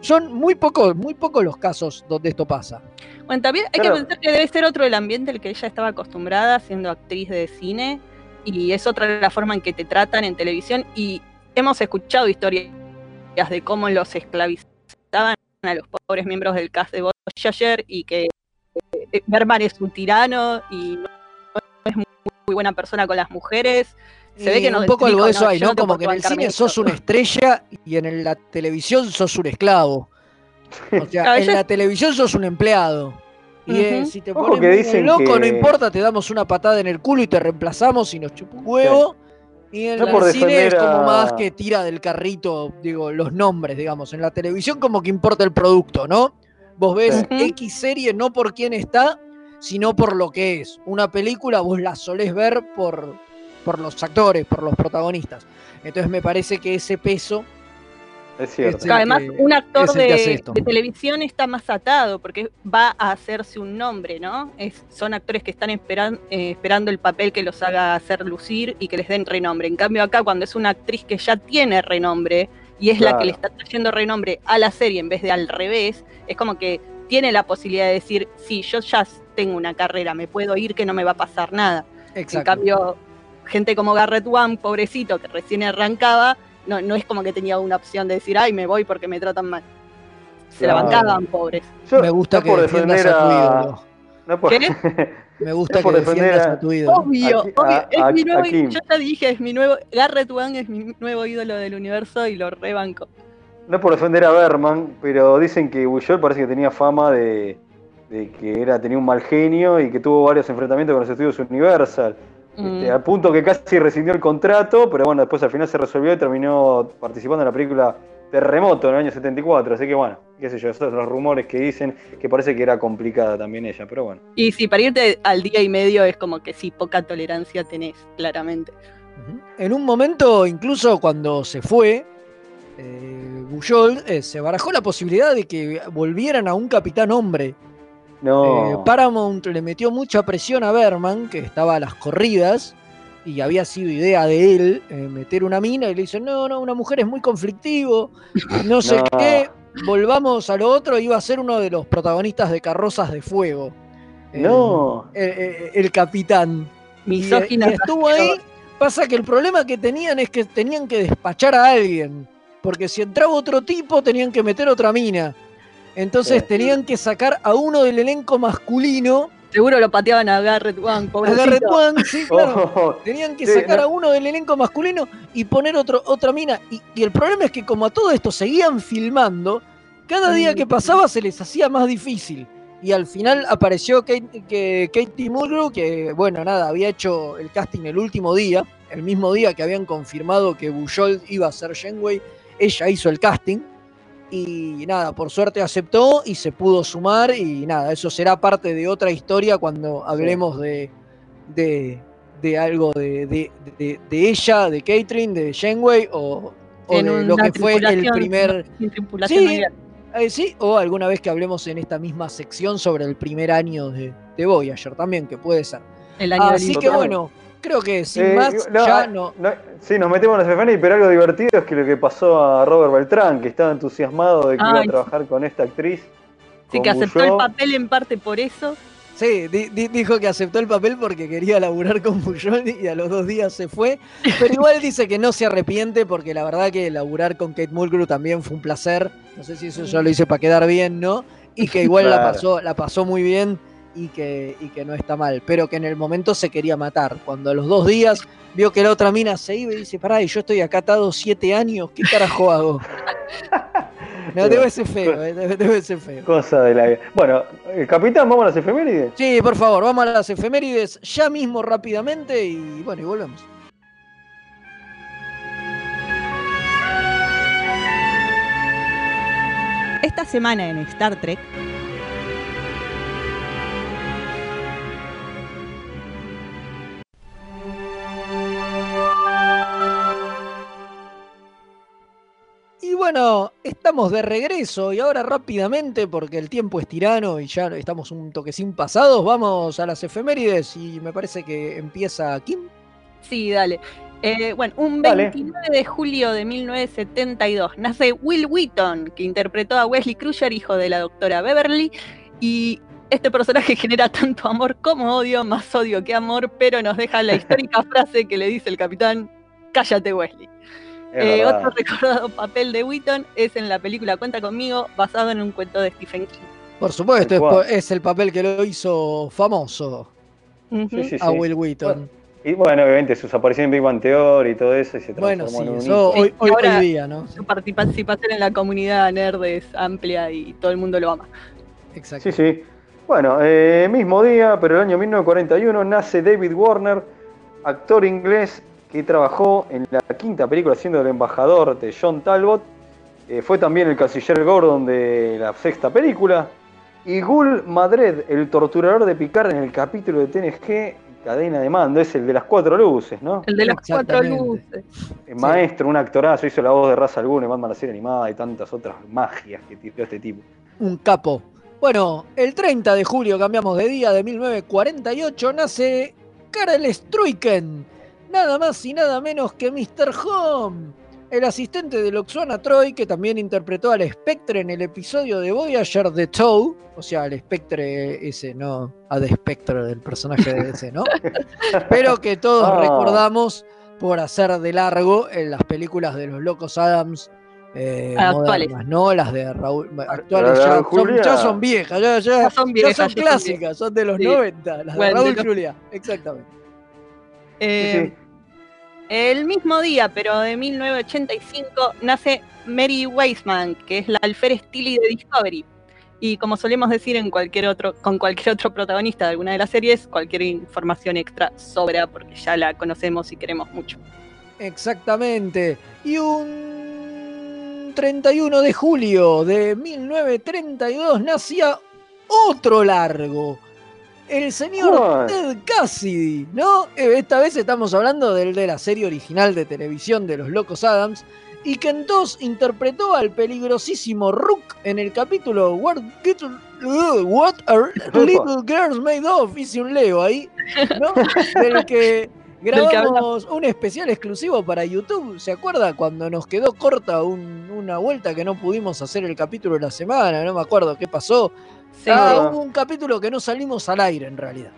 Son muy pocos, muy pocos los casos donde esto pasa. Bueno, también hay Claro. que pensar que debe ser otro el ambiente al que ella estaba acostumbrada siendo actriz de cine y es otra la forma en que te tratan en televisión y hemos escuchado historias de cómo los esclavizaban a los pobres miembros del cast de Voyager y que eh, Berman es un tirano y no es muy, muy buena persona con las mujeres. Se ve que no un poco algo de eso hay, yo ¿no? Como que en el cine esto. sos una estrella y en la televisión sos un esclavo. O sea, [laughs] en la televisión sos un empleado. Y eh, si te Ojo pones que medio dicen loco, no importa, te damos una patada en el culo y te reemplazamos y nos chupa un huevo. Y en No el cine es como a- más que tira del carrito, digo, los nombres, digamos. En la televisión como que importa el producto, ¿no? Vos ves Sí. X serie no por quién está, sino por lo que es. Una película vos la solés ver por, por los actores, por los protagonistas. Entonces me parece que ese peso Es cierto. es Además, que- un actor de, televisión está más atado porque va a hacerse un nombre, ¿no? Es, son actores que están esperan- eh, esperando el papel que los haga hacer lucir y que les den renombre. En cambio, acá, cuando es una actriz que ya tiene renombre y es la que le está trayendo renombre a la serie en vez de al revés, es como que tiene la posibilidad de decir, sí, yo ya tengo una carrera, me puedo ir que no me va a pasar nada. En Exacto. cambio, gente como Garrett One, pobrecito, que recién arrancaba, no, no es como que tenía una opción de decir, ay, me voy porque me tratan mal. Se la Claro. bancaban, pobres. Yo- Me gusta no que defiendas defender a tu a- ídolo. No por, ¿Qué? [laughs] Me gusta Es por que defiendas a- a tu ídolo. Obvio, obvio, a- es a- mi a nuevo, yo ya dije, es mi nuevo, Garrett One es mi nuevo ídolo del universo y lo rebanco. no por defender a Berman, pero dicen que Bujold parece que tenía fama de, de que era tenía un mal genio y que tuvo varios enfrentamientos con los estudios Universal. Este, Mm. al punto que casi rescindió el contrato, pero bueno, después al final se resolvió y terminó participando en la película Terremoto en el año 74. Así que bueno, qué sé yo, esos son los rumores que dicen que parece que era complicada también ella, pero bueno. Y sí, para irte al día y medio es como que sí, poca tolerancia tenés, claramente. En un momento, incluso cuando se fue, eh, eh, se barajó la posibilidad de que volvieran a un capitán hombre. No. Eh, Paramount le metió mucha presión a Berman, que estaba a las corridas, y había sido idea de él eh, meter una mina, y le dice, no, no, una mujer es muy conflictivo, no sé [laughs] No. qué, volvamos a lo otro, iba a ser uno de los protagonistas de Carrozas de Fuego. Eh, No. el, capitán. Y, Misógina y estuvo ahí. Pasa que el problema que tenían es que tenían que despachar a alguien. Porque si entraba otro tipo, tenían que meter otra mina. Entonces Sí. tenían que sacar a uno del elenco masculino. Seguro lo pateaban a Garrett One, A pobrecito. Garrett One, sí, [laughs] claro. Oh, Tenían que Sí, sacar no. a uno del elenco masculino y poner otro, otra mina. Y, y el problema es que como a todo esto seguían filmando, cada día que pasaba se les hacía más difícil. Y al final apareció Kate, que, Katie Mulgrew, que bueno, nada, había hecho el casting el último día, el mismo día que habían confirmado que Bujold iba a ser Janeway, ella hizo el casting. Y nada, por suerte aceptó y se pudo sumar. Y nada, eso será parte de otra historia cuando hablemos de, de, de algo de, de, de- ella, de Catherine, de Janeway o, o de lo que fue el primer. Sí, eh, sí, o alguna vez que hablemos en esta misma sección sobre el primer año de, de Voyager también, que puede ser. el año Así que bueno, creo que sin Eh, más no, ya ah, no. no, sí, nos metemos en las efemérides, pero algo divertido es que lo que pasó a Robert Beltrán, que estaba entusiasmado de que iba a Ay, trabajar con esta actriz. Sí, que aceptó el papel en parte por eso. Sí, di- di- dijo que aceptó el papel porque quería laburar con Bujold y a los dos días se fue. Pero igual dice que no se arrepiente porque la verdad que laburar con Kate Mulgrew también fue un placer. No sé si eso yo lo hice para quedar bien, ¿no? Y que igual la Claro. pasó, la pasó muy bien y que, y que no está mal. Pero que en el momento se quería matar. Cuando a los dos días vio que la otra mina se iba y dice, pará, y yo estoy acá atado siete años, ¿qué carajo hago? [laughs] No, debe ser feo, eh, debe, debe ser feo. Cosa de la vida. Bueno, eh, capitán, vamos a las efemérides. Sí, por favor, vamos a las efemérides ya mismo rápidamente y bueno, y volvemos. Esta semana en Star Trek, bueno, estamos de regreso y ahora rápidamente, porque el tiempo es tirano y ya estamos un toquecín pasados, vamos a las efemérides y me parece que empieza Kim. Sí, dale. Eh, bueno, un Dale. 29 de julio de 1972 nace Will Wheaton, que interpretó a Wesley Crusher, hijo de la doctora Beverly, y este personaje [laughs] genera tanto amor como odio, más odio que amor, pero nos deja la histórica [laughs] frase que le dice el capitán, cállate Wesley. Eh, otro [laughs] recordado papel de Wheaton es en la película Cuenta conmigo, basado en un cuento de Stephen King. Por supuesto, es, el papel que lo hizo famoso Ujú. Sí, sí, a. Will Wheaton. Y bueno, obviamente sus apariciones en Big Bang Theory y todo eso, y se Bueno, transformó sí, en un eso ícono. hoy, hoy, Ahora- hoy día, ¿no? Su participación en la comunidad nerd es amplia y todo el mundo lo ama. Exacto. Sí, sí. Bueno, eh, mismo día, pero el año 1941, nace David Warner, actor inglés que trabajó en la quinta película siendo el embajador de John Talbot. Eh, fue también el canciller Gordon de la sexta película. Y Gul Madred, el torturador de Picard en el capítulo de TNG, Cadena de Mando, es el de las cuatro luces, ¿no? El de las cuatro luces. Eh, Maestro, un actorazo, hizo la voz de Ra's al Ghul en Batman la serie animada y tantas otras magias que tiró este tipo. Un capo. Bueno, el 30 de julio cambiamos de día de 1948, nace Karel Struiken, nada más y nada menos que Mr. Home, el asistente de Loxana Troy, que también interpretó al Spectre en el episodio de Voyager de Tow, o sea, al Spectre ese, no a The Spectre del personaje de ese, ¿no? [laughs] Pero que todos Ah. recordamos por hacer de largo en las películas de los Locos Adams. eh, Actuales. modernas, ¿no? Las de Raúl. Actuales La de ya, son, Juliá. ya son viejas, ya, ya- Ya son ya viejas, son ya son clásicas, son de los Sí. 90, las Bueno, de Raúl de los- Juliá, exactamente. Eh, El mismo día, pero de 1985, nace Mary Weisman, que es la alférez Tilly de Discovery. Y como solemos decir en cualquier otro, con cualquier otro protagonista de alguna de las series, cualquier información extra sobra porque ya la conocemos y queremos mucho. Exactamente. Y un 31 de julio de 1932 nacía otro largo. El señor ¿Cuál? Ted Cassidy, ¿no? Eh, Esta vez estamos hablando del de la serie original de televisión de los Locos Adams. Y que entonces interpretó al peligrosísimo Rook en el capítulo What, uh, What Are Little Girls Made Of? Hice un leo ahí, ¿no? [laughs] Del que que grabamos un especial exclusivo para YouTube. ¿Se acuerda cuando nos quedó corta un- una vuelta que no pudimos hacer el capítulo de la semana? No me acuerdo qué pasó. Sí. Ah, hubo un capítulo que no salimos al aire en realidad.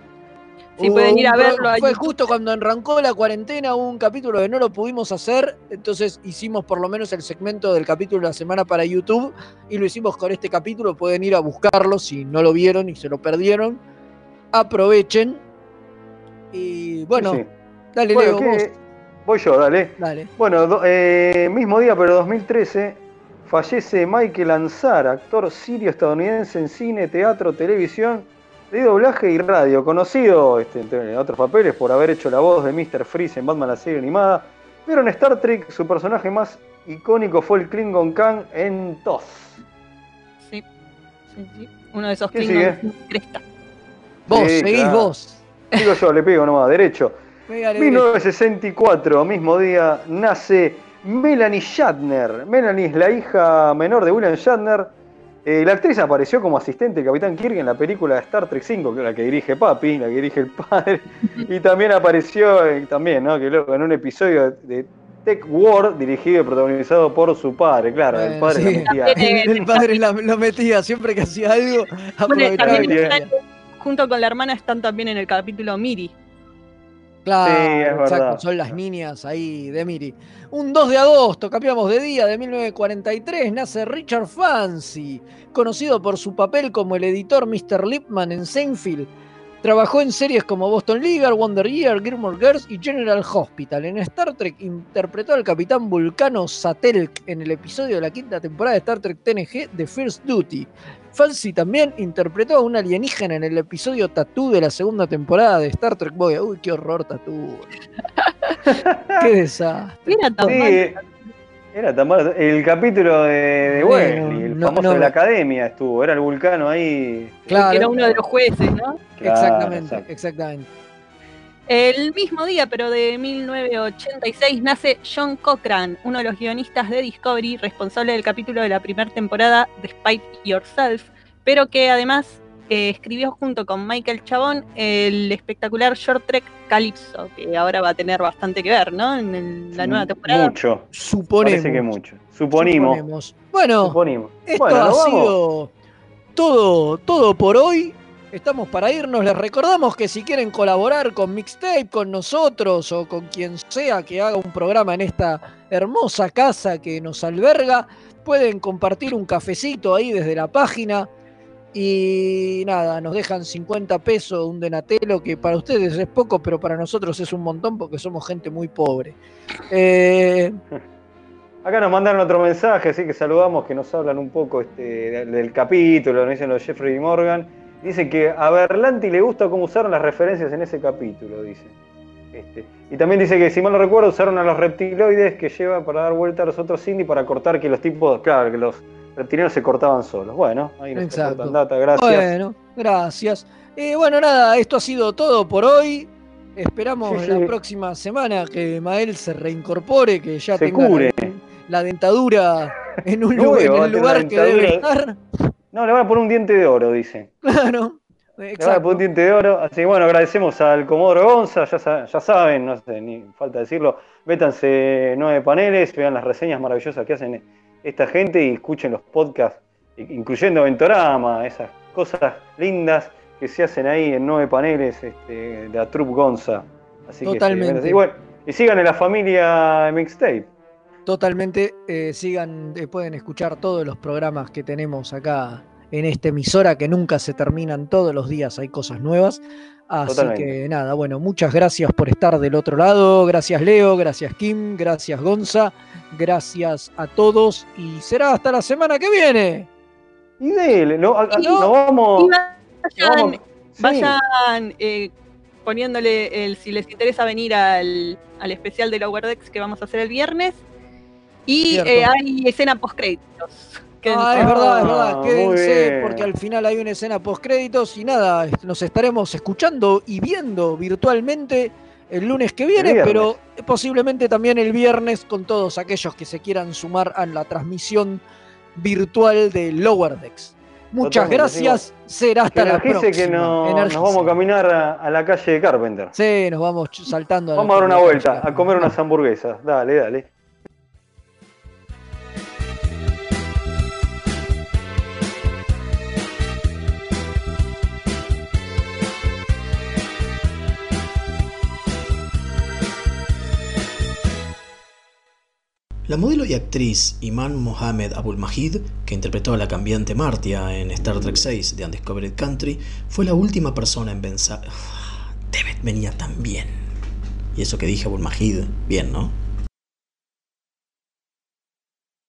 Sí, Hubo pueden ir a verlo Fue justo cuando arrancó la cuarentena, hubo un capítulo que no lo pudimos hacer, entonces hicimos por lo menos el segmento del capítulo de la semana para YouTube y lo hicimos con este capítulo. Pueden ir a buscarlo si no lo vieron y se lo perdieron. Aprovechen. Y bueno, Sí, dale, Bueno, Leo, ¿qué- vos. Voy yo, dale. Dale. Bueno, do- eh, mismo día, pero 2013, fallece Michael Ansar, actor sirio estadounidense en cine, teatro, televisión, de doblaje y radio, conocido este, entre otros papeles por haber hecho la voz de Mr. Freeze en Batman la serie animada, pero en Star Trek su personaje más icónico fue el Klingon Khan en TOS. Sí, sí, sí. Uno de esos ¿Qué Klingons sigue? cresta. Vos, Sí, seguís claro. vos. Digo yo, le pego nomás, derecho. Pégale, 1964, mismo día, nace Melanie Shatner. Melanie es la hija menor de William Shatner. Eh, la actriz apareció como asistente de Capitán Kirk en la película de Star Trek 5, que es la que dirige Papi, la que dirige el padre. Y también apareció eh, también, ¿no? que luego en un episodio de Tech War, dirigido y protagonizado por su padre. Claro, el padre la metía. El, el padre la- lo metía siempre que hacía algo. Aprovechaba junto con la hermana están también en el capítulo Miri. Claro, Sí, es exacto, verdad. son las niñas ahí de Miri. Un 2 de agosto, cambiamos de día, de 1943, nace Richard Fancy, conocido por su papel como el editor Mr. Lipman en Seinfeld. Trabajó en series como Boston Legal, Wonder Year, Gilmore Girls y General Hospital. En Star Trek interpretó al capitán Vulcano Satelk en el episodio de la quinta temporada de Star Trek TNG The First Duty. Fancy también interpretó a un alienígena en el episodio Tatú de la segunda temporada de Star Trek Boy. Uy, qué horror Tatú. [laughs] qué desastre. Era tan Sí, mal. era tan malo. El capítulo de, de Bueno, Wesley, el no- famoso no de la academia estuvo. Era el vulcano ahí. Claro, que era uno de los jueces, ¿no? Claro, exactamente, exacto. exactamente. El mismo día, pero de 1986, nace John Cochran, uno de los guionistas de Discovery, responsable del capítulo de la primera temporada Despite Yourself, pero que además eh, escribió junto con Michael Chabón el espectacular short trek Calypso, que ahora va a tener bastante que ver, ¿no? En el- la nueva temporada. Mucho. Suponemos. Parece que mucho. Suponimos. suponemos. Bueno, Suponimos. esto Bueno, ha sido todo, todo por hoy. Estamos para irnos. Les recordamos que si quieren colaborar con Mixtape, con nosotros o con quien sea que haga un programa en esta hermosa casa que nos alberga, pueden compartir un cafecito ahí desde la página. Y nada, nos dejan 50 pesos, un denatelo, que para ustedes es poco, pero para nosotros es un montón porque somos gente muy pobre. Eh, Acá nos mandaron otro mensaje, así que saludamos, que nos hablan un poco este, del, capítulo, nos dicen los Jeffrey y Morgan. Dice que a Berlanti le gusta cómo usaron las referencias en ese capítulo, dice. Este, y también dice que, si mal no recuerdo, usaron a los reptiloides que llevan para dar vuelta a los otros Cindy para cortar que los tipos, claro, que los reptilianos se cortaban solos. Bueno, ahí nos aportan data, gracias. Bueno, gracias. Eh, bueno, nada, esto ha sido todo por hoy. Esperamos Sí, la próxima semana que Mael se reincorpore, que ya Se tenga la- cure. La, dentadura en, un No, lu- en el lugar que debe estar. No, le van a poner un diente de oro, dice. [laughs] Claro. Le van a poner un diente de oro. Así que bueno, agradecemos al Comodoro Gonza, ya, sa- ya saben, no sé, ni falta decirlo. Vétanse nueve paneles, vean las reseñas maravillosas que hacen esta gente y escuchen los podcasts, incluyendo Ventorama, esas cosas lindas que se hacen ahí en nueve paneles este, de la Trup Gonza. Así que, Totalmente. este, y bueno, y sigan en la familia Mixtape. Totalmente. eh, sigan, eh, pueden escuchar todos los programas que tenemos acá en esta emisora que nunca se terminan todos los días, hay cosas nuevas. Así Totalmente. que nada, bueno, muchas gracias por estar del otro lado. Gracias Leo, gracias Kim, gracias Gonza, gracias a todos y será hasta la semana que viene. Y dele, no, a- a- Y- nos vamos. Y vayan, vamos- sí. vayan eh, poniéndole el si les interesa venir al, al especial de Lower Decks que vamos a hacer el viernes. Y eh, hay escena post créditos. Ah, es verdad, es verdad. Ah, muy Quédense porque al final hay una escena post créditos y nada, nos estaremos escuchando y viendo virtualmente el lunes que viene, pero posiblemente también el viernes con todos aquellos que se quieran sumar a la transmisión virtual de Lower Decks. Muchas Totalmente, gracias, será hasta Que la próxima. que no- nos vamos a caminar a, a la calle de Carpenter. Sí, nos vamos saltando. Vamos a dar una vuelta, a comer unas hamburguesas. Dale, dale. La modelo y actriz Iman Mohamed Abul Mahid, que interpretó a la cambiante Martia en Star Trek VI de Undiscovered Country, fue la última persona en pensar. David venía tan bien. Y eso que dije Abul Mahid, bien, ¿no?